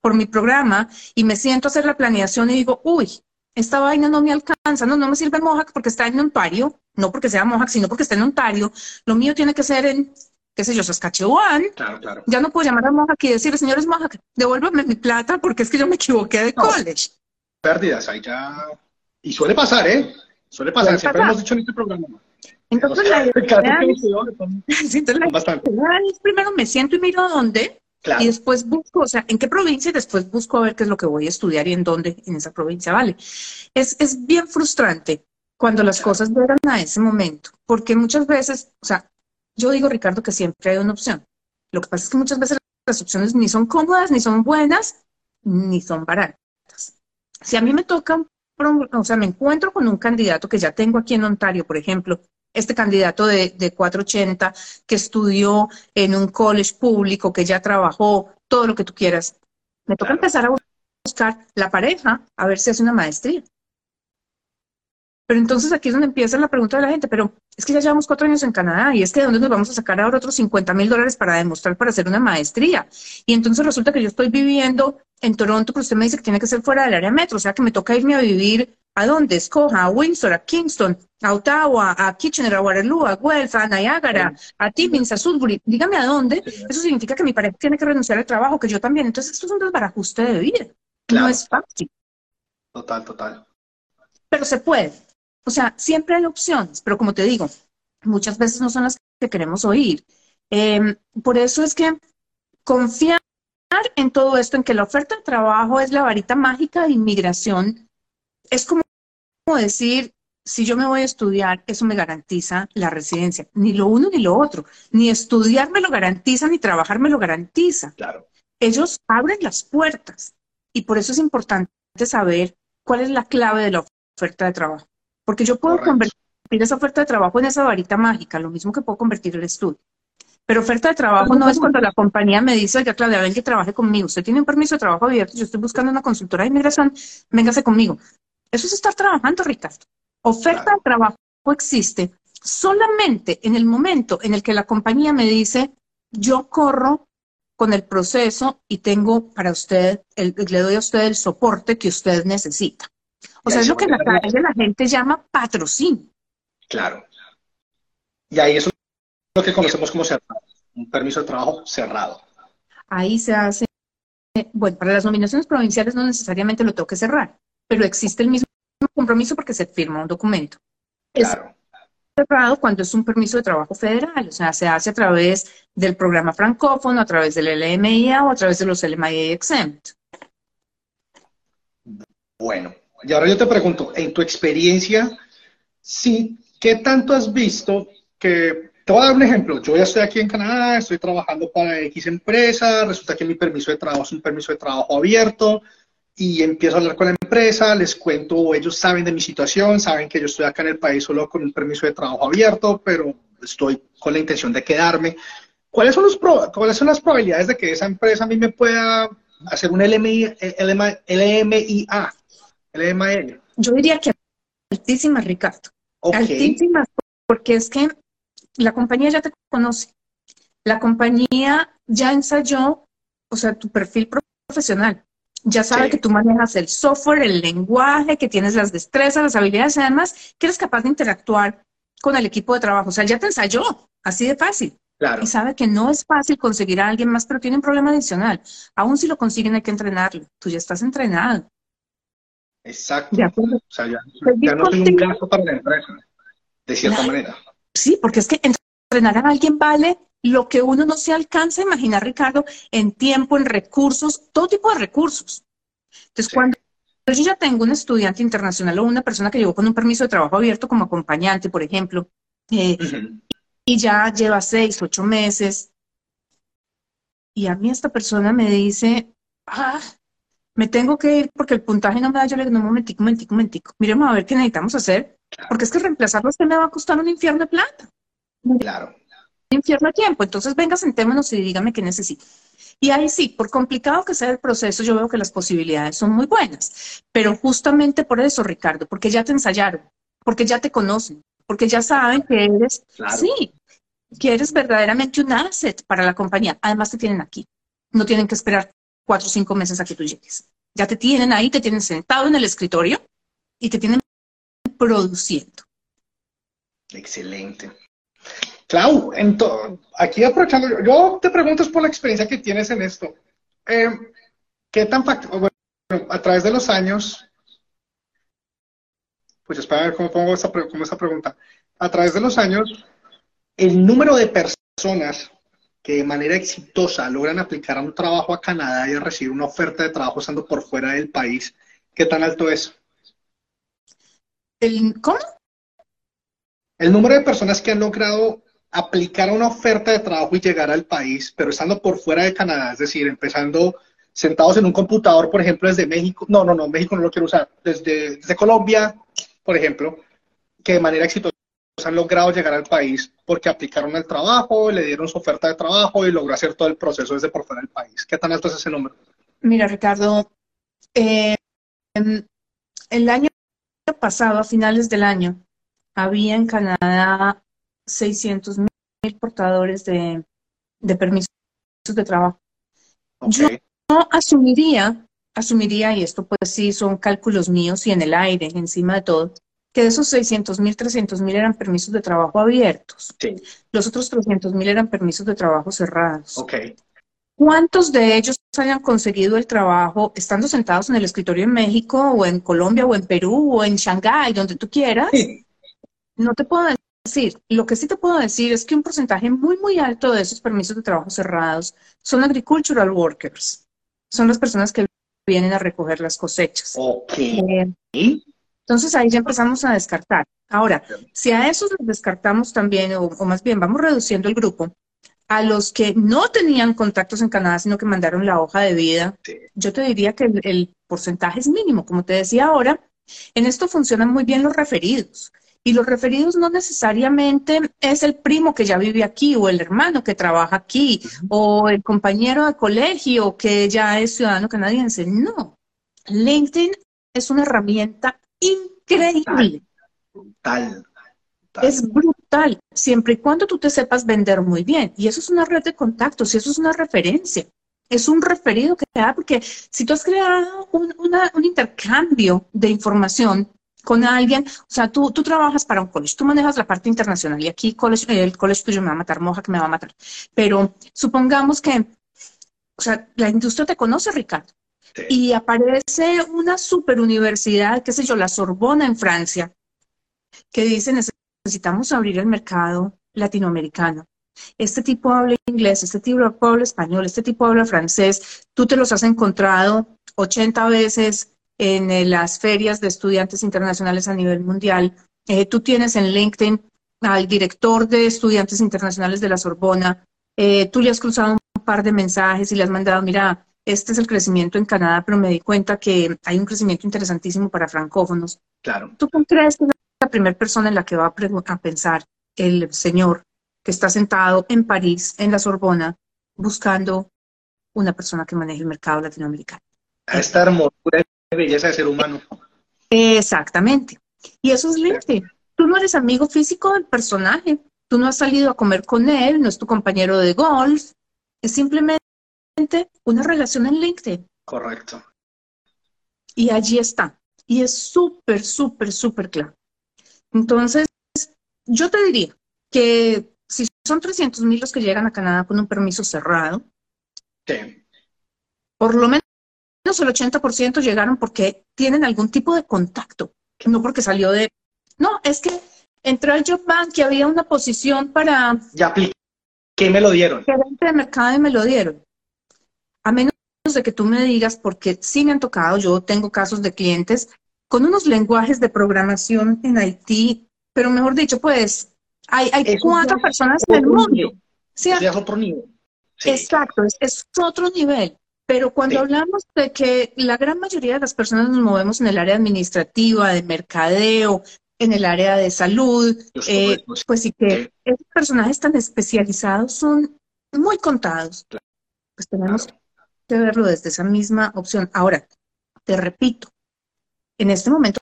por mi programa y me siento a hacer la planeación y digo, uy, esta vaina no me alcanza, no, no me sirve Mohawk porque está en Ontario, no porque sea Mohawk, sino porque está en Ontario, lo mío tiene que ser en, qué sé yo, Saskatchewan, Claro, claro. ya no puedo llamar a Mohawk y decirle, señores Mohawk, devuélveme mi plata porque es que yo me equivoqué de No. college. Pérdidas, ahí ya. Y suele pasar, ¿eh? Suele pasar. Suele Siempre pasar. hemos dicho en este programa. Entonces, la idea sí, entonces, la son bastante. idea es primero me siento y miro dónde, Claro. Y después busco, o sea, en qué provincia y después busco a ver qué es lo que voy a estudiar y en dónde en esa provincia, ¿vale? Es, es bien frustrante cuando las cosas llegan a ese momento, porque muchas veces, o sea, yo digo, Ricardo, que siempre hay una opción. Lo que pasa es que muchas veces las opciones ni son cómodas, ni son buenas, ni son baratas. Si a mí me toca, o sea, me encuentro con un candidato que ya tengo aquí en Ontario, por ejemplo, este candidato de, de 480 que estudió en un college público, que ya trabajó, todo lo que tú quieras. Me toca Claro. empezar a buscar la pareja a ver si hace una maestría. Pero entonces aquí es donde empieza la pregunta de la gente, pero es que ya llevamos cuatro años en Canadá y es que de dónde nos vamos a sacar ahora otros 50 mil dólares para demostrar para hacer una maestría. Y entonces resulta que yo estoy viviendo en Toronto, pero usted me dice que tiene que ser fuera del área metro, o sea que me toca irme a vivir a dónde, escoja, a Windsor, a Kingston, a Ottawa, a Kitchener, a Waterloo, a Guelph, a Niagara, a Timmins, a Sudbury, dígame a dónde. Eso significa que mi pareja tiene que renunciar al trabajo, que yo también. Entonces esto es un desbarajuste de vida. No es fácil, Total, total. pero se puede. O sea, siempre hay opciones, pero como te digo, muchas veces no son las que queremos oír. Eh, por eso es que confiar en todo esto, en que la oferta de trabajo es la varita mágica de inmigración, es como decir, si yo me voy a estudiar, eso me garantiza la residencia. Ni lo uno ni lo otro. Ni estudiar me lo garantiza, ni trabajar me lo garantiza. Claro. Ellos abren las puertas y por eso es importante saber cuál es la clave de la oferta de trabajo. Porque yo puedo Correcto. convertir esa oferta de trabajo en esa varita mágica, lo mismo que puedo convertir el estudio. Pero oferta de trabajo no es cuando la compañía me dice, oiga, Claudia, ven que trabaje conmigo. Usted tiene un permiso de trabajo abierto, yo estoy buscando una consultora de inmigración, véngase conmigo. Eso es estar trabajando, Ricardo. Oferta Claro. de trabajo existe Solamente en el momento en el que la compañía me dice, yo corro con el proceso y tengo para usted, el, le doy a usted el soporte que usted necesita. O sea, es lo que la, la gente llama patrocinio. Claro. Y ahí es lo que conocemos como cerrado, un permiso de trabajo cerrado. Ahí se hace, bueno, para las nominaciones provinciales no necesariamente lo tengo que cerrar, pero existe el mismo compromiso porque se firma un documento. Claro. Es cerrado cuando es un permiso de trabajo federal, o sea, se hace a través del programa francófono, a través del LMIA o a través de los LMIA exempt. Bueno, y ahora yo te pregunto, en tu experiencia, sí, ¿qué tanto has visto que te voy a dar un ejemplo. Yo ya estoy aquí en Canadá, estoy trabajando para X empresa, resulta que mi permiso de trabajo es un permiso de trabajo abierto y empiezo a hablar con la empresa, les cuento, ellos saben de mi situación, saben que yo estoy acá en el país solo con un permiso de trabajo abierto, pero estoy con la intención de quedarme. ¿Cuáles son, los ¿Cuáles son las probabilidades de que esa empresa a mí me pueda hacer un LMI, LMIA? Yo diría que altísimas, Ricardo. Altísimas, porque es que la compañía ya te conoce, la compañía ya ensayó, o sea, tu perfil profesional, ya sabe que tú manejas el software, el lenguaje, que tienes las destrezas, las habilidades y además que eres capaz de interactuar con el equipo de trabajo. O sea, ya te ensayó, así de fácil. Claro. Y sabe que no es fácil conseguir a alguien más, pero tiene un problema adicional. Aún si lo consiguen, hay que entrenarlo. Tú ya estás entrenado. Exacto. O sea, ya, no soy un gasto para la empresa, de cierta manera. Sí, porque es que entrenar a alguien vale lo que uno no se alcanza a imaginar, Ricardo, en tiempo, en recursos, todo tipo de recursos. Entonces, cuando yo ya tengo un estudiante internacional o una persona que llegó con un permiso de trabajo abierto como acompañante, por ejemplo, eh, y ya lleva seis, ocho meses, y a mí esta persona me dice, ah, me tengo que ir porque el puntaje no me da, yo le digo, no, un momentico, un momentico, un momentico, miremos a ver qué necesitamos hacer porque es que reemplazarlo usted me va a costar un infierno de plata. Claro. Un infierno de tiempo. Entonces, venga, sentémonos y dígame qué necesita. Y ahí sí, por complicado que sea el proceso, yo veo que las posibilidades son muy buenas. Pero justamente por eso, Ricardo, porque ya te ensayaron, porque ya te conocen, porque ya saben que eres, sí, que eres verdaderamente un asset para la compañía. Además, te tienen aquí. No tienen que esperar cuatro o cinco meses a que tú llegues. Ya te tienen ahí, te tienen sentado en el escritorio y te tienen produciendo. Excelente. Clau, aquí aprovechando, yo te pregunto por la experiencia que tienes en esto. Eh, ¿Qué tan bueno, a través de los años, pues espera a ver cómo pongo esa, esa pregunta. A través de los años, el número de personas que de manera exitosa logran aplicar a un trabajo a Canadá y a recibir una oferta de trabajo estando por fuera del país, ¿qué tan alto es? ¿El, ¿Cómo? El número de personas que han logrado aplicar una oferta de trabajo y llegar al país, pero estando por fuera de Canadá, es decir, empezando sentados en un computador, por ejemplo, desde México, no, no, no, México no lo quiero usar, desde, desde Colombia, por ejemplo, que de manera exitosa han logrado llegar al país porque aplicaron el trabajo, le dieron su oferta de trabajo y logró hacer todo el proceso desde por fuera del país. ¿Qué tan alto es ese número? Mira, Ricardo, eh, el año pasado, a finales del año, había en Canadá 600 mil portadores de, permisos de trabajo. Yo asumiría, asumiría, y esto pues sí son cálculos míos y en el aire, encima de todo, que de esos 600 mil, 300 mil eran permisos de trabajo abiertos. Los otros 300 mil eran permisos de trabajo cerrados. Okay. ¿Cuántos de ellos hayan conseguido el trabajo estando sentados en el escritorio en México o en Colombia o en Perú o en Shanghái, donde tú quieras? No te puedo decir. Lo que sí te puedo decir es que un porcentaje muy, muy alto de esos permisos de trabajo cerrados son agricultural workers. Son las personas que vienen a recoger las cosechas. Ok. Eh, entonces ahí ya empezamos a descartar. Ahora, si a esos los descartamos también, o más bien vamos reduciendo el grupo, a los que no tenían contactos en Canadá, sino que mandaron la hoja de vida, yo te diría que el, porcentaje es mínimo. Como te decía ahora, en esto funcionan muy bien los referidos. Y los referidos no necesariamente es el primo que ya vive aquí o el hermano que trabaja aquí o el compañero de colegio que ya es ciudadano canadiense. No. LinkedIn es una herramienta increíble. Tal. Es brutal, siempre y cuando tú te sepas vender muy bien. Y eso es una red de contactos y eso es una referencia. Es un referido que te da, porque si tú has creado un, un intercambio de información con alguien, o sea, tú, tú trabajas para un college, tú manejas la parte internacional y aquí college, el college tuyo me va a matar, moja que me va a matar. Pero supongamos que, o sea, la industria te conoce, Ricardo, y aparece una super universidad, qué sé yo, la Sorbona en Francia, que dice necesitamos abrir el mercado latinoamericano. Este tipo habla inglés, este tipo habla español, este tipo habla francés. Tú te los has encontrado 80 veces en las ferias de estudiantes internacionales a nivel mundial. Eh, tú tienes en LinkedIn al director de estudiantes internacionales de la Sorbona. Eh, tú le has cruzado un par de mensajes y le has mandado, mira, este es el crecimiento en Canadá, pero me di cuenta que hay un crecimiento interesantísimo para francófonos. Claro. ¿Tú crees que es la primera persona en la que va a, pensar el señor que está sentado en París, en la Sorbona, buscando una persona que maneje el mercado latinoamericano? A esta hermosura y belleza de ser humano. Exactamente. Y eso es LinkedIn. Tú no eres amigo físico del personaje. Tú no has salido a comer con él, no es tu compañero de golf. Es simplemente una relación en LinkedIn. Correcto. Y allí está. Y es súper, súper, súper claro. Entonces, yo te diría que si son 300 mil los que llegan a Canadá con un permiso cerrado, por lo menos el 80% llegaron porque tienen algún tipo de contacto, no porque salió de... No, es que entró al Job Bank y había una posición para... Ya apliqué, ¿qué me lo dieron? Gerente de mercado y me lo dieron a menos de que tú me digas, porque sí me han tocado, yo tengo casos de clientes con unos lenguajes de programación en Haití, pero mejor dicho, pues hay, hay cuatro personas en el mundo. ¿sí? Es otro nivel. Exacto, es, otro nivel. Pero cuando hablamos de que la gran mayoría de las personas nos movemos en el área administrativa, de mercadeo, en el área de salud, eh, pues sí que esos personajes tan especializados son muy contados. Pues tenemos de verlo desde esa misma opción. Ahora, te repito, en este momento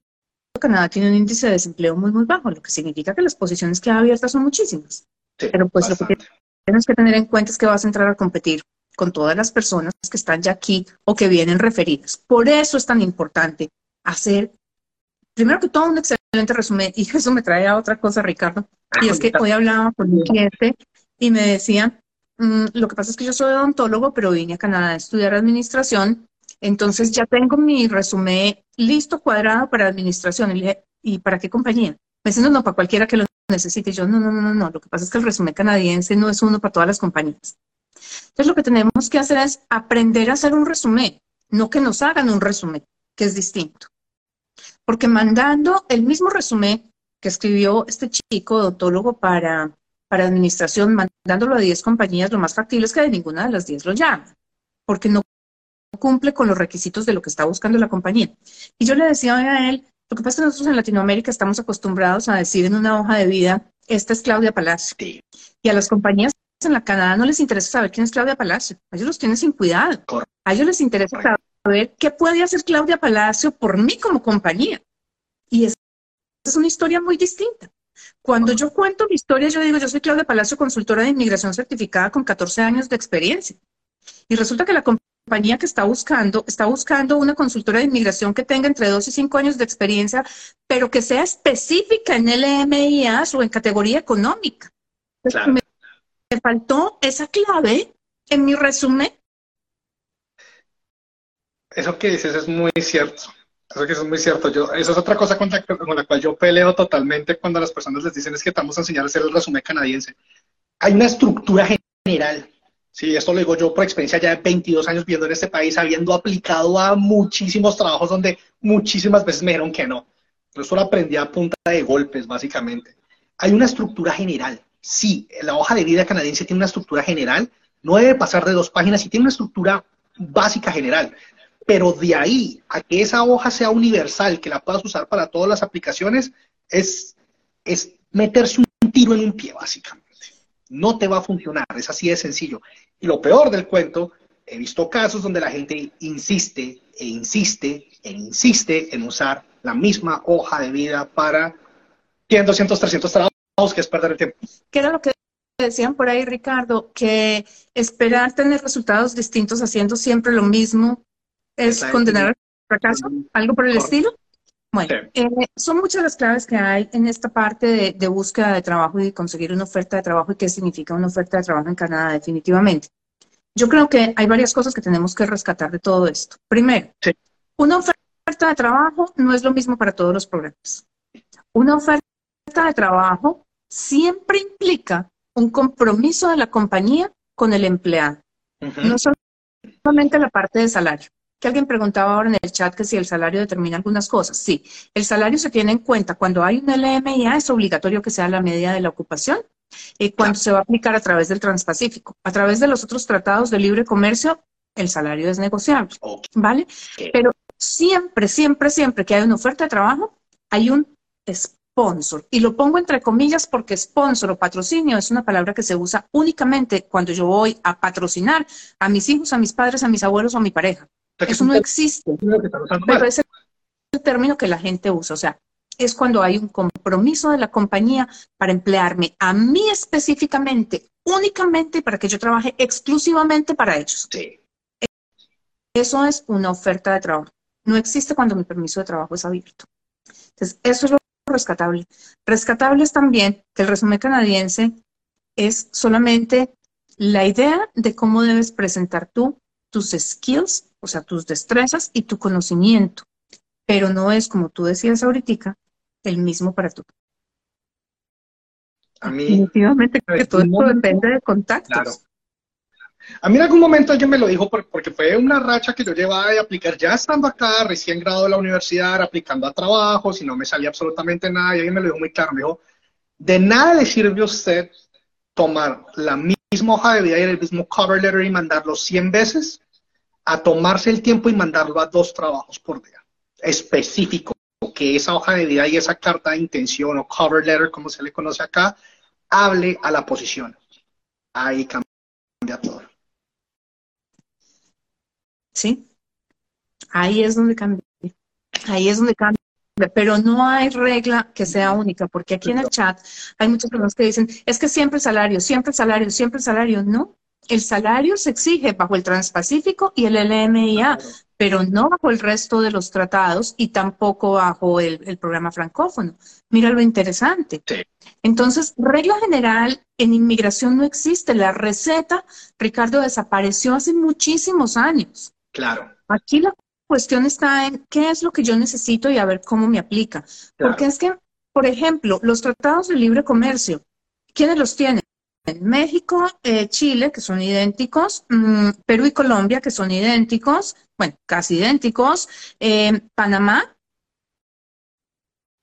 Canadá tiene un índice de desempleo muy, muy bajo, lo que significa que las posiciones que hay abiertas son muchísimas. Pero pues lo que tienes que tener en cuenta es que vas a entrar a competir con todas las personas que están ya aquí o que vienen referidas. Por eso es tan importante hacer, primero que todo, un excelente resumen. Y eso me trae a otra cosa, Ricardo. Y es que hoy hablaba con un cliente y me decía, Mm, lo que pasa es que yo soy odontólogo, pero vine a Canadá a estudiar administración. Entonces ya tengo mi resumen listo, cuadrado para administración. Y, dije, ¿y para qué compañía? Me dicen, no, no, para cualquiera que lo necesite. yo, no, no, no, no. Lo que pasa es que el resumen canadiense no es uno para todas las compañías. Entonces lo que tenemos que hacer es aprender a hacer un resumen, no que nos hagan un resumen, que es distinto. Porque mandando el mismo resumen que escribió este chico odontólogo para para administración, mandándolo a 10 compañías, lo más factible es que de ninguna de las 10 lo llame, porque no cumple con los requisitos de lo que está buscando la compañía. Y yo le decía a él, lo que pasa es que nosotros en Latinoamérica estamos acostumbrados a decir en una hoja de vida, esta es Claudia Palacio. Y a las compañías en la Canadá no les interesa saber quién es Claudia Palacio. A ellos los tienen sin cuidado. A ellos les interesa saber qué puede hacer Claudia Palacio por mí como compañía. Y es una historia muy distinta. Cuando yo cuento mi historia, yo digo, yo soy Claudia Palacio, consultora de inmigración certificada con 14 años de experiencia. Y resulta que la compañía que está buscando, está buscando una consultora de inmigración que tenga entre 2 y 5 años de experiencia, pero que sea específica en LMIAS o en categoría económica. Me, me faltó esa clave en mi resumen. Eso que dices es muy cierto. Eso que es muy cierto. Yo, eso es otra cosa con la, cual yo peleo totalmente cuando las personas les dicen es que estamos a enseñar a hacer el resumen canadiense. Hay una estructura general. Sí, esto lo digo yo por experiencia ya de 22 años viviendo en este país, habiendo aplicado a muchísimos trabajos donde muchísimas veces me dijeron que no. Yo solo aprendí a punta de golpes, básicamente. Hay una estructura general. Sí, la hoja de vida canadiense tiene una estructura general, no debe pasar de dos páginas y tiene una estructura básica general pero de ahí a que esa hoja sea universal, que la puedas usar para todas las aplicaciones, es, es meterse un tiro en un pie, básicamente. No te va a funcionar, es así de sencillo. Y lo peor del cuento, he visto casos donde la gente insiste e insiste e insiste en usar la misma hoja de vida para 100, 200, 300 trabajos que es perder el tiempo. ¿Qué era lo que decían por ahí, Ricardo? Que esperar tener resultados distintos haciendo siempre lo mismo es condenar al fracaso, algo por el estilo. Bueno, eh, son muchas las claves que hay en esta parte de, búsqueda de trabajo y conseguir una oferta de trabajo y qué significa una oferta de trabajo en Canadá, definitivamente. Yo creo que hay varias cosas que tenemos que rescatar de todo esto. Primero, una oferta de trabajo no es lo mismo para todos los programas. Una oferta de trabajo siempre implica un compromiso de la compañía con el empleado. No solamente la parte de salario que alguien preguntaba ahora en el chat que si el salario determina algunas cosas. Sí, el salario se tiene en cuenta. Cuando hay un LMIA es obligatorio que sea la medida de la ocupación y cuando se va a aplicar a través del Transpacífico. A través de los otros tratados de libre comercio, el salario es negociable, ¿vale? Pero siempre, siempre, siempre que hay una oferta de trabajo, hay un sponsor. Y lo pongo entre comillas porque sponsor o patrocinio es una palabra que se usa únicamente cuando yo voy a patrocinar a mis hijos, a mis padres, a mis abuelos o a mi pareja. Eso no existe. Pero es el término que la gente usa. O sea, es cuando hay un compromiso de la compañía para emplearme a mí específicamente, únicamente para que yo trabaje exclusivamente para ellos. Sí. Eso es una oferta de trabajo. No existe cuando mi permiso de trabajo es abierto. Entonces, eso es lo rescatable. Rescatable es también que el resumen canadiense es solamente la idea de cómo debes presentar tú tus skills o sea, tus destrezas y tu conocimiento, pero no es, como tú decías ahorita, el mismo para tú. A mí, Definitivamente que todo esto depende de contactos. A mí en algún momento alguien me lo dijo porque fue una racha que yo llevaba de aplicar ya estando acá, recién graduado de la universidad, aplicando a trabajos y no me salía absolutamente nada. Y alguien me lo dijo muy claro, me dijo, de nada le sirve a usted tomar la misma hoja de vida y el mismo cover letter y mandarlo 100 veces a tomarse el tiempo y mandarlo a dos trabajos por día, específico, que esa hoja de vida y esa carta de intención o cover letter, como se le conoce acá, hable a la posición. Ahí cambia todo. Sí, ahí es donde cambia. Ahí es donde cambia. Pero no hay regla que sea única, porque aquí en el chat hay muchas personas que dicen, es que siempre salario, siempre salario, siempre salario. No, el salario se exige bajo el Transpacífico y el LMIA, pero no bajo el resto de los tratados y tampoco bajo el, programa francófono. Mira lo interesante. Entonces, regla general, en inmigración no existe. La receta, Ricardo, desapareció hace muchísimos años. Claro. Aquí la cuestión está en qué es lo que yo necesito y a ver cómo me aplica. Porque es que, por ejemplo, los tratados de libre comercio, ¿quiénes los tienen? México, eh, Chile, que son idénticos, mm, Perú y Colombia, que son idénticos, bueno, casi idénticos, eh, Panamá,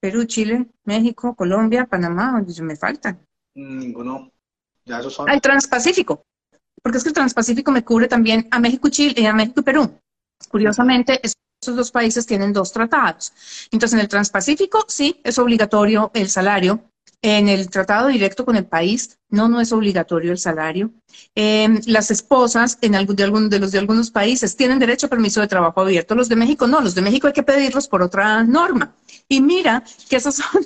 Perú, Chile, México, Colombia, Panamá, me faltan. Ninguno. Ya esos son. El Transpacífico, porque es que el Transpacífico me cubre también a México, Chile, y a México y Perú. Curiosamente, esos dos países tienen dos tratados. Entonces, en el Transpacífico, sí, es obligatorio el salario en el tratado directo con el país, no, no es obligatorio el salario. Em, las esposas en de, de los de algunos países tienen derecho a permiso de trabajo abierto. Los de México no, los de México hay que pedirlos por otra norma. Y mira que esas son,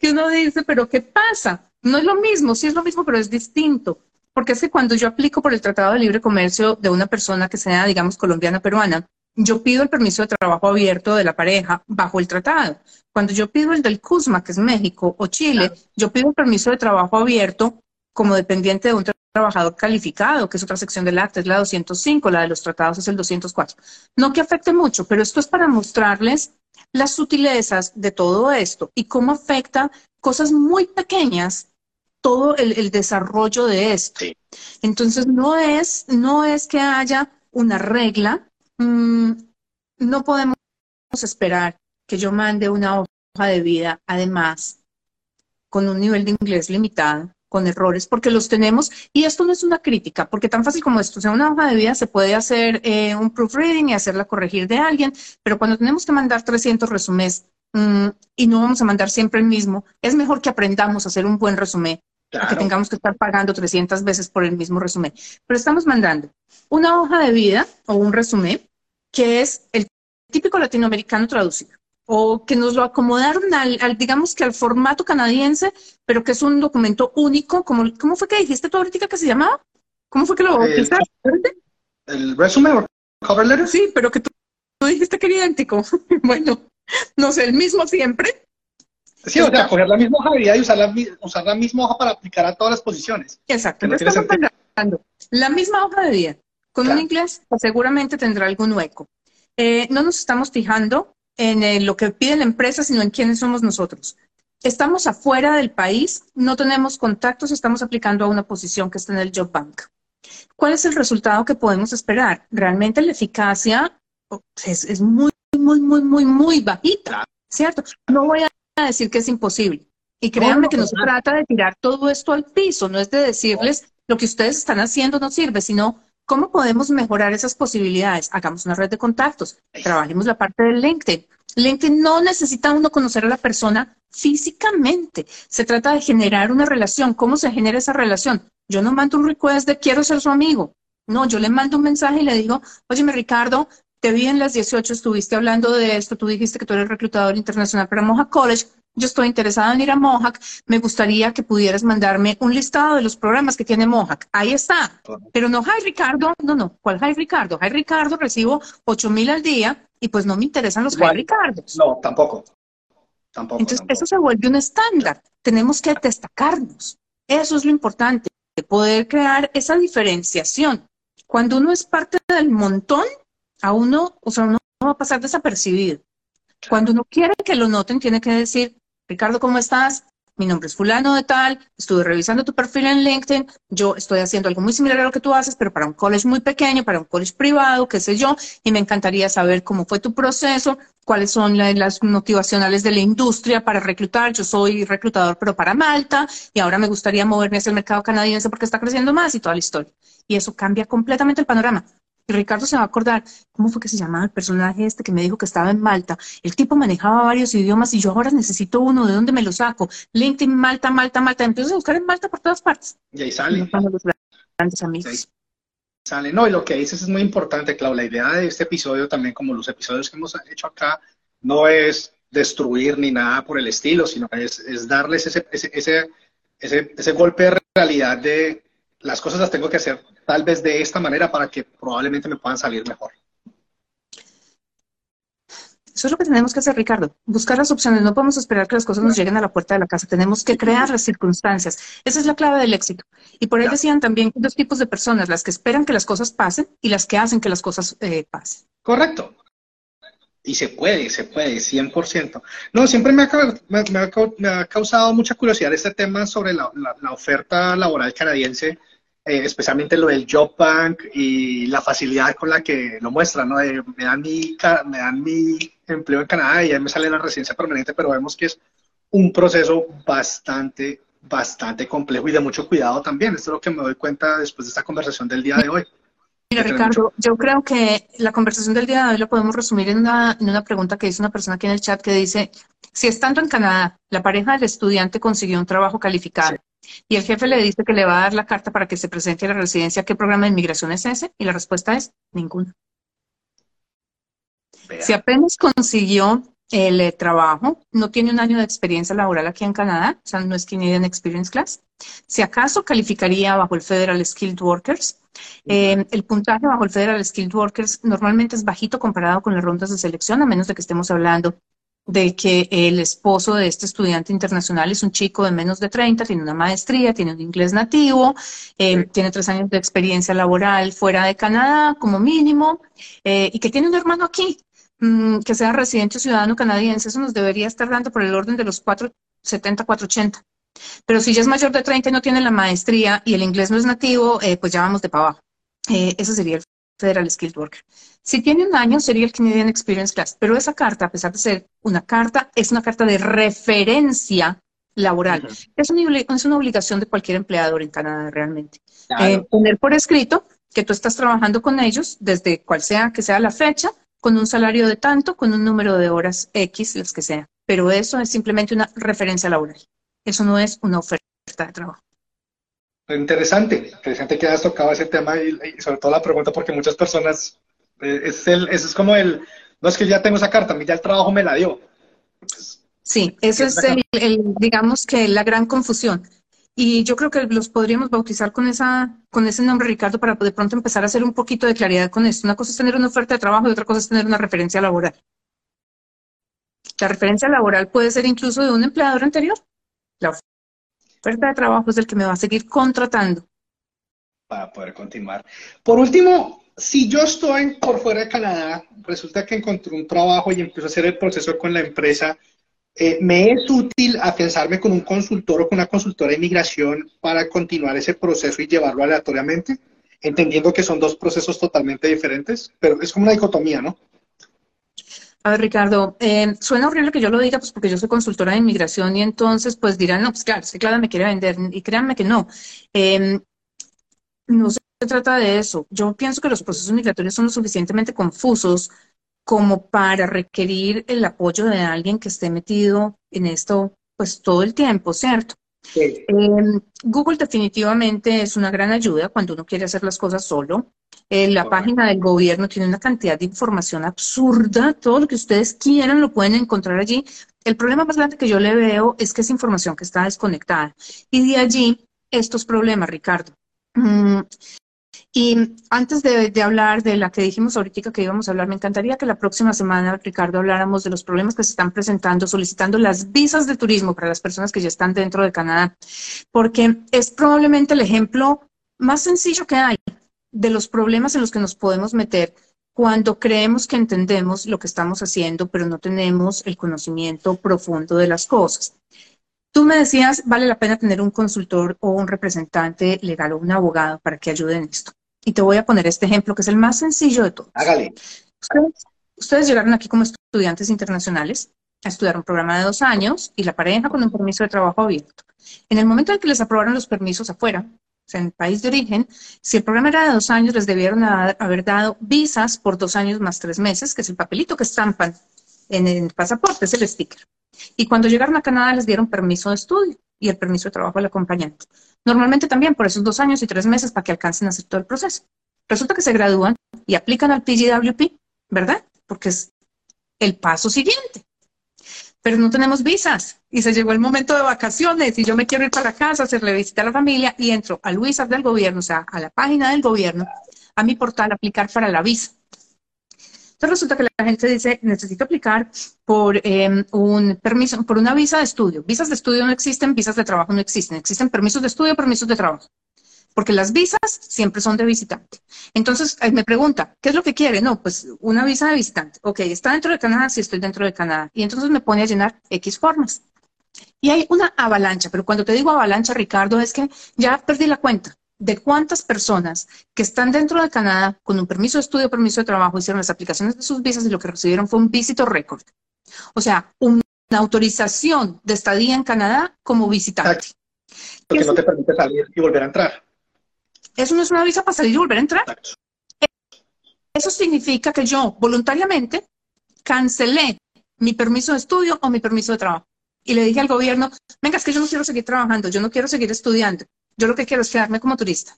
que uno dice, pero ¿qué pasa? No es lo mismo, sí es lo mismo, pero es distinto. Porque es que cuando yo aplico por el Tratado de Libre Comercio de una persona que sea, digamos, colombiana, peruana, yo pido el permiso de trabajo abierto de la pareja bajo el tratado. Cuando yo pido el del CUSMA, que es México o Chile, yo pido el permiso de trabajo abierto como dependiente de un trabajador calificado, que es otra sección del acta, es la 205, la de los tratados es el 204. No que afecte mucho, pero esto es para mostrarles las sutilezas de todo esto y cómo afecta cosas muy pequeñas todo el, desarrollo de esto. Entonces, no es, no es que haya una regla Mm, no podemos esperar que yo mande una hoja de vida, además, con un nivel de inglés limitado, con errores, porque los tenemos, y esto no es una crítica, porque tan fácil como esto, o sea, una hoja de vida se puede hacer eh, un proofreading y hacerla corregir de alguien, pero cuando tenemos que mandar 300 resúmenes mm, y no vamos a mandar siempre el mismo, es mejor que aprendamos a hacer un buen resumen, que tengamos que estar pagando 300 veces por el mismo resumen. Pero estamos mandando una hoja de vida o un resumen que es el típico latinoamericano traducido. o que nos lo acomodaron al, digamos que al formato canadiense, pero que es un documento único, como, ¿cómo fue que dijiste tú ahorita que se llamaba? ¿Cómo fue que lo el, el resumen o cover letter? Sí, pero que tú, dijiste que era idéntico. bueno, no sé, el mismo siempre. Sí, o sea, coger la misma hoja de vida y usar la, usar la misma hoja para aplicar a todas las posiciones. Exacto. No estamos hablando la misma hoja de vida, con un inglés seguramente tendrá algún hueco. Eh, no nos estamos fijando en eh, lo que pide la empresa, sino en quiénes somos nosotros. Estamos afuera del país, no tenemos contactos, estamos aplicando a una posición que está en el Job Bank. ¿Cuál es el resultado que podemos esperar? Realmente la eficacia oh, es, muy, muy, muy, muy, muy bajita, ¿cierto? No voy a decir que es imposible. Y créanme que no se trata de tirar todo esto al piso, no es de decirles lo que ustedes están haciendo no sirve, sino ¿Cómo podemos mejorar esas posibilidades? Hagamos una red de contactos, trabajemos la parte del LinkedIn. LinkedIn no necesita uno conocer a la persona físicamente. Se trata de generar una relación. ¿Cómo se genera esa relación? Yo no mando un request de quiero ser su amigo. No, yo le mando un mensaje y le digo, oye, Ricardo, te vi en las 18, estuviste hablando de esto, tú dijiste que tú eres reclutador internacional para Moja College yo estoy interesada en ir a Mohawk, me gustaría que pudieras mandarme un listado de los programas que tiene Mohawk. Ahí está. Pero no, Hi Ricardo, no, no, ¿cuál Hi Ricardo? Hi Ricardo recibo 8 mil al día y pues no me interesan los Hi Ricardos. No, tampoco. Tampoco. Entonces, eso se vuelve un estándar. Tenemos que destacarnos. Eso es lo importante, poder crear esa diferenciación. Cuando uno es parte del montón, a uno, o sea, uno va a pasar desapercibido. Cuando uno quiere que lo noten, tiene que decir, Ricardo, ¿cómo estás? Mi nombre es fulano de tal, estuve revisando tu perfil en LinkedIn, yo estoy haciendo algo muy similar a lo que tú haces, pero para un college muy pequeño, para un college privado, qué sé yo, y me encantaría saber cómo fue tu proceso, cuáles son las motivacionales de la industria para reclutar. Yo soy reclutador, pero para Malta, y ahora me gustaría moverme hacia el mercado canadiense porque está creciendo más y toda la historia. Y eso cambia completamente el panorama. Y Ricardo se va a acordar, ¿cómo fue que se llamaba el personaje este que me dijo que estaba en Malta? El tipo manejaba varios idiomas y yo ahora necesito uno, ¿de dónde me lo saco? LinkedIn, Malta, Malta, Malta. Empiezo a buscar en Malta por todas partes. Y ahí sale. grandes amigos. Sale. No, y lo que dices es muy importante, Clau. La idea de este episodio también, como los episodios que hemos hecho acá, no es destruir ni nada por el estilo, sino es, es darles ese, ese, ese, ese, ese golpe de realidad de las cosas las tengo que hacer tal vez de esta manera para que probablemente me puedan salir mejor. Eso es lo que tenemos que hacer, Ricardo. Buscar las opciones. No podemos esperar que las cosas nos lleguen a la puerta de la casa. Tenemos que crear las circunstancias. Esa es la clave del éxito. Y por ahí decían también dos tipos de personas, las que esperan que las cosas pasen y las que hacen que las cosas eh, pasen. Correcto. Y se puede, se puede, 100%. No, siempre me ha, causado mucha curiosidad este tema sobre la oferta laboral canadiense eh, especialmente lo del Job Bank y la facilidad con la que lo muestran, ¿no? me, dan mi, me dan mi empleo en Canadá y ahí me sale la residencia permanente, pero vemos que es un proceso bastante, bastante complejo y de mucho cuidado también. Esto es lo que me doy cuenta después de esta conversación del día de hoy. Mira, Ricardo, yo creo que la conversación del día de hoy lo podemos resumir en una, en una pregunta que hizo una persona aquí en el chat que dice, si estando en Canadá, la pareja del estudiante consiguió un trabajo calificado, y el jefe le dice que le va a dar la carta para que se presente a la residencia. ¿Qué programa de inmigración es ese? Y la respuesta es ninguno. Si apenas consiguió el eh, trabajo, no tiene un año de experiencia laboral aquí en Canadá, o sea, no es Canadian Experience Class. Si acaso calificaría bajo el Federal Skilled Workers, eh, el puntaje bajo el Federal Skilled Workers normalmente es bajito comparado con las rondas de selección, a menos de que estemos hablando de que el esposo de este estudiante internacional es un chico de menos de 30, tiene una maestría, tiene un inglés nativo, eh, tiene tres años de experiencia laboral fuera de Canadá como mínimo, eh, y que tiene un hermano aquí, mm, que sea residente o ciudadano canadiense. Eso nos debería estar dando por el orden de los 470, 480. Pero si ya es mayor de 30 y no tiene la maestría y el inglés no es nativo, eh, pues ya vamos de para abajo. ese sería el Federal Skilled Worker. Si tiene un año, sería el Canadian Experience Class, pero esa carta, a pesar de ser una carta, es una carta de referencia laboral. es, una, es, una, obligación de cualquier empleador en Canadá realmente. Eh, poner por escrito que tú estás trabajando con ellos, desde cual sea que sea la fecha, con un salario de tanto, con un número de horas X, las que sea. Pero eso es simplemente una referencia laboral. Eso no es una oferta de trabajo. Interesante, interesante que hayas tocado ese tema y, sobre todo la pregunta porque muchas personas, eh, es el, eso es como el, no es que ya tengo esa carta, a mí ya el trabajo me la dio. Pues, sí, eso es el, digamos que la gran confusión. Y yo creo que los podríamos bautizar con, esa, con ese nombre, Ricardo, para de pronto empezar a hacer un poquito de claridad con esto. Una cosa es tener una oferta de trabajo y otra cosa es tener una referencia laboral. La referencia laboral puede ser incluso de un empleador anterior. La oferta de trabajo es el que me va a seguir contratando. Para poder continuar. Por último, si yo estoy por fuera de Canadá, resulta que encontré un trabajo y empiezo a hacer el proceso con la empresa eh, ¿Me es útil afianzarme con un consultor o con una consultora de inmigración para continuar ese proceso y llevarlo aleatoriamente? Entendiendo que son dos procesos totalmente diferentes, pero es como una dicotomía, ¿no? A ver, Ricardo, eh, suena horrible que yo lo diga, pues porque yo soy consultora de inmigración y entonces pues dirán, no, pues claro, es que Clara me quiere vender y créanme que no. Em, no se trata de eso. Yo pienso que los procesos migratorios son lo suficientemente confusos como para requerir el apoyo de alguien que esté metido en esto pues todo el tiempo, ¿cierto? Em, Google definitivamente es una gran ayuda cuando uno quiere hacer las cosas solo. Eh, la página del gobierno tiene una cantidad de información absurda. Todo lo que ustedes quieran lo pueden encontrar allí. El problema más grande que yo le veo es que es información que está desconectada. Y de allí estos problemas, Ricardo. Mm, y antes de, hablar de la que dijimos ahorita que íbamos a hablar, me encantaría que la próxima semana, Ricardo, habláramos de los problemas que se están presentando solicitando las visas de turismo para las personas que ya están dentro de Canadá, porque es probablemente el ejemplo más sencillo que hay de los problemas en los que nos podemos meter cuando creemos que entendemos lo que estamos haciendo, pero no tenemos el conocimiento profundo de las cosas. Tú me decías, vale la pena tener un consultor o un representante legal o un abogado para que ayude en esto. Y te voy a poner este ejemplo, que es el más sencillo de todos. Hágale. Ustedes, llegaron aquí como estudiantes internacionales a estudiar un programa de dos años y la pareja con un permiso de trabajo abierto. En el momento en que les aprobaron los permisos afuera, o sea, en el país de origen, si el programa era de dos años, les debieron haber dado visas por dos años más tres meses, que es el papelito que estampan en el pasaporte, es el sticker. Y cuando llegaron a Canadá les dieron permiso de estudio y el permiso de trabajo al acompañante. Normalmente también por esos dos años y tres meses para que alcancen a hacer todo el proceso. Resulta que se gradúan y aplican al PGWP, ¿verdad? Porque es el paso siguiente. Pero no tenemos visas y se llegó el momento de vacaciones y yo me quiero ir para casa, hacerle visita a la familia y entro al WISA del gobierno, o sea, a la página del gobierno, a mi portal, aplicar para la visa. Entonces resulta que la gente dice, necesito aplicar por em, un permiso, por una visa de estudio. Visas de estudio no existen, visas de trabajo no existen. Existen permisos de estudio, permisos de trabajo. Porque las visas siempre son de visitante. Entonces me pregunta, ¿qué es lo que quiere? No, pues una visa de visitante. Ok, ¿está dentro de Canadá? Sí, estoy dentro de Canadá. Y entonces me pone a llenar X formas. Y hay una avalancha, pero cuando te digo avalancha, Ricardo, es que ya perdí la cuenta de cuántas personas que están dentro de Canadá con un permiso de estudio, permiso de trabajo, hicieron las aplicaciones de sus visas y lo que recibieron fue un visitor record. O sea, una autorización de estadía en Canadá como visitante. Porque no te permite salir y volver a entrar. Eso no es una visa para salir y volver a entrar. Eso significa que yo voluntariamente cancelé mi permiso de estudio o mi permiso de trabajo. Y le dije al gobierno, venga, es que yo no quiero seguir trabajando, yo no quiero seguir estudiando. Yo lo que quiero es quedarme como turista.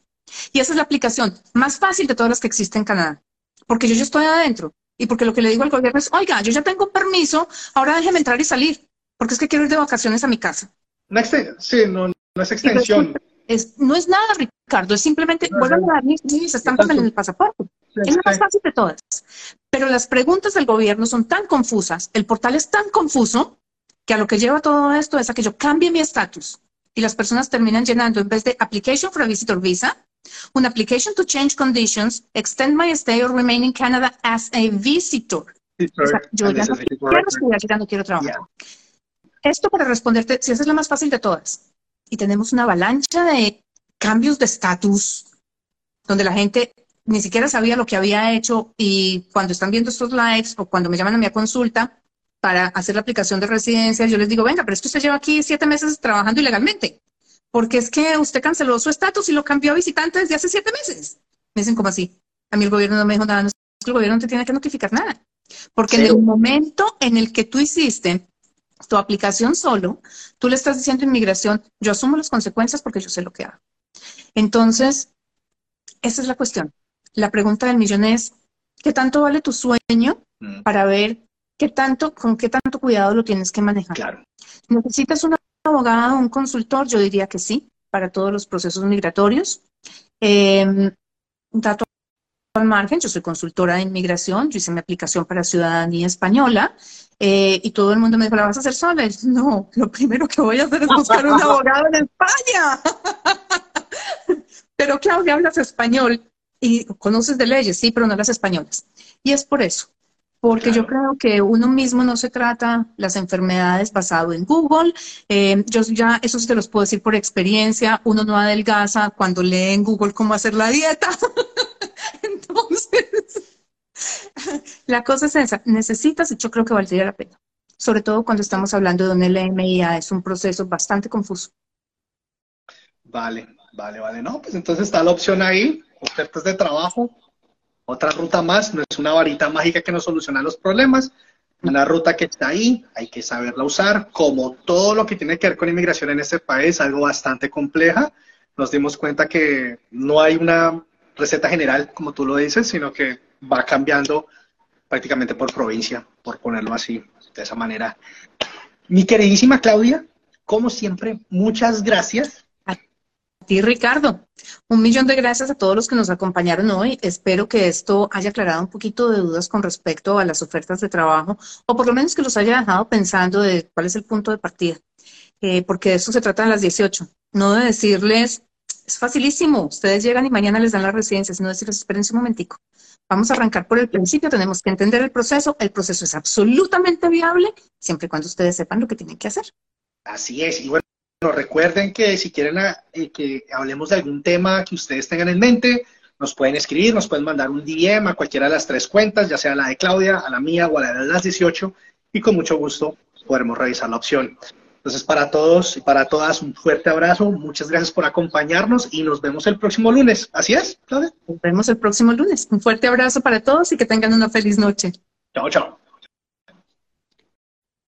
Y esa es la aplicación más fácil de todas las que existen en Canadá. Porque yo ya estoy adentro. Y porque lo que le digo al gobierno es, oiga, yo ya tengo permiso, ahora déjeme entrar y salir. Porque es que quiero ir de vacaciones a mi casa. No, sí, no, es extensión. Es, no es nada, Ricardo, es simplemente, no, a dar mis, estampas en el pasaporte. Es la más fácil de todas. Pero las preguntas del gobierno son tan confusas, el portal es tan confuso, que a lo que lleva todo esto es a que yo cambie mi estatus y las personas terminan llenando en vez de application for a visitor visa, un application to change conditions, extend my stay or remain in Canada as a visitor. yo ya no quiero estudiar, ya no quiero trabajar. Esto para responderte, si esa es la más fácil de todas. Y tenemos una avalancha de cambios de estatus, donde la gente ni siquiera sabía lo que había hecho y cuando están viendo estos lives o cuando me llaman a mi consulta, para hacer la aplicación de residencia, yo les digo, venga, pero es que usted lleva aquí siete meses trabajando ilegalmente, porque es que usted canceló su estatus y lo cambió a visitante desde hace siete meses. Me dicen, ¿cómo así? A mí el gobierno no me dijo nada, no, el gobierno no te tiene que notificar nada. Porque en el momento en el que tú hiciste tu aplicación solo, tú le estás diciendo a inmigración, yo asumo las consecuencias porque yo sé lo que hago. Entonces, esa es la cuestión. La pregunta del millón es, ¿qué tanto vale tu sueño mm. para ver ¿qué tanto, con qué tanto cuidado lo tienes que manejar? Claro. ¿Necesitas un abogado, un consultor? Yo diría que sí, para todos los procesos migratorios. Eh, dato al margen, yo soy consultora de inmigración, yo hice mi aplicación para ciudadanía española eh, y todo el mundo me dijo, ¿la vas a hacer sola? no, lo primero que voy a hacer es buscar un abogado en España. pero Claudia, hablas español y conoces de leyes, sí, pero no las españolas. Y es por eso, porque yo creo que uno mismo no se trata las enfermedades basado en Google. Eh, yo ya, eso te los puedo decir por experiencia, uno no adelgaza cuando lee en Google cómo hacer la dieta. Entonces, la cosa es esa, necesitas, y yo creo que valdría la pena, sobre todo cuando estamos hablando de un LMIA, es un proceso bastante confuso. Vale, vale, vale, no, pues entonces está la opción ahí, ofertas de trabajo, otra ruta más, no es una varita mágica que nos soluciona los problemas, una ruta que está ahí, hay que saberla usar, como todo lo que tiene que ver con inmigración en este país, algo bastante compleja, nos dimos cuenta que no hay una receta general, como tú lo dices, sino que va cambiando prácticamente por provincia, por ponerlo así, de esa manera. Mi queridísima Claudia, como siempre, muchas gracias. Ti, Ricardo. Un millón de gracias a todos los que nos acompañaron hoy. Espero que esto haya aclarado un poquito de dudas con respecto a las ofertas de trabajo, o por lo menos que los haya dejado pensando de cuál es el punto de partida. Eh, porque de eso se trata en las 18. No de decirles, es facilísimo, ustedes llegan y mañana les dan la residencia, sino decirles, espérense un momentico. Vamos a arrancar por el principio, tenemos que entender el proceso. El proceso es absolutamente viable siempre y cuando ustedes sepan lo que tienen que hacer. Así es. Y bueno, recuerden que si quieren eh, que hablemos de algún tema que ustedes tengan en mente, nos pueden escribir, nos pueden mandar un DM a cualquiera de las tres cuentas, ya sea la de Claudia, a la mía o a la de las 18, y con mucho gusto podremos revisar la opción. Entonces, para todos y para todas, un fuerte abrazo. Muchas gracias por acompañarnos y nos vemos el próximo lunes. ¿Así es, Claudia? Nos vemos el próximo lunes. Un fuerte abrazo para todos y que tengan una feliz noche. Chao, chao.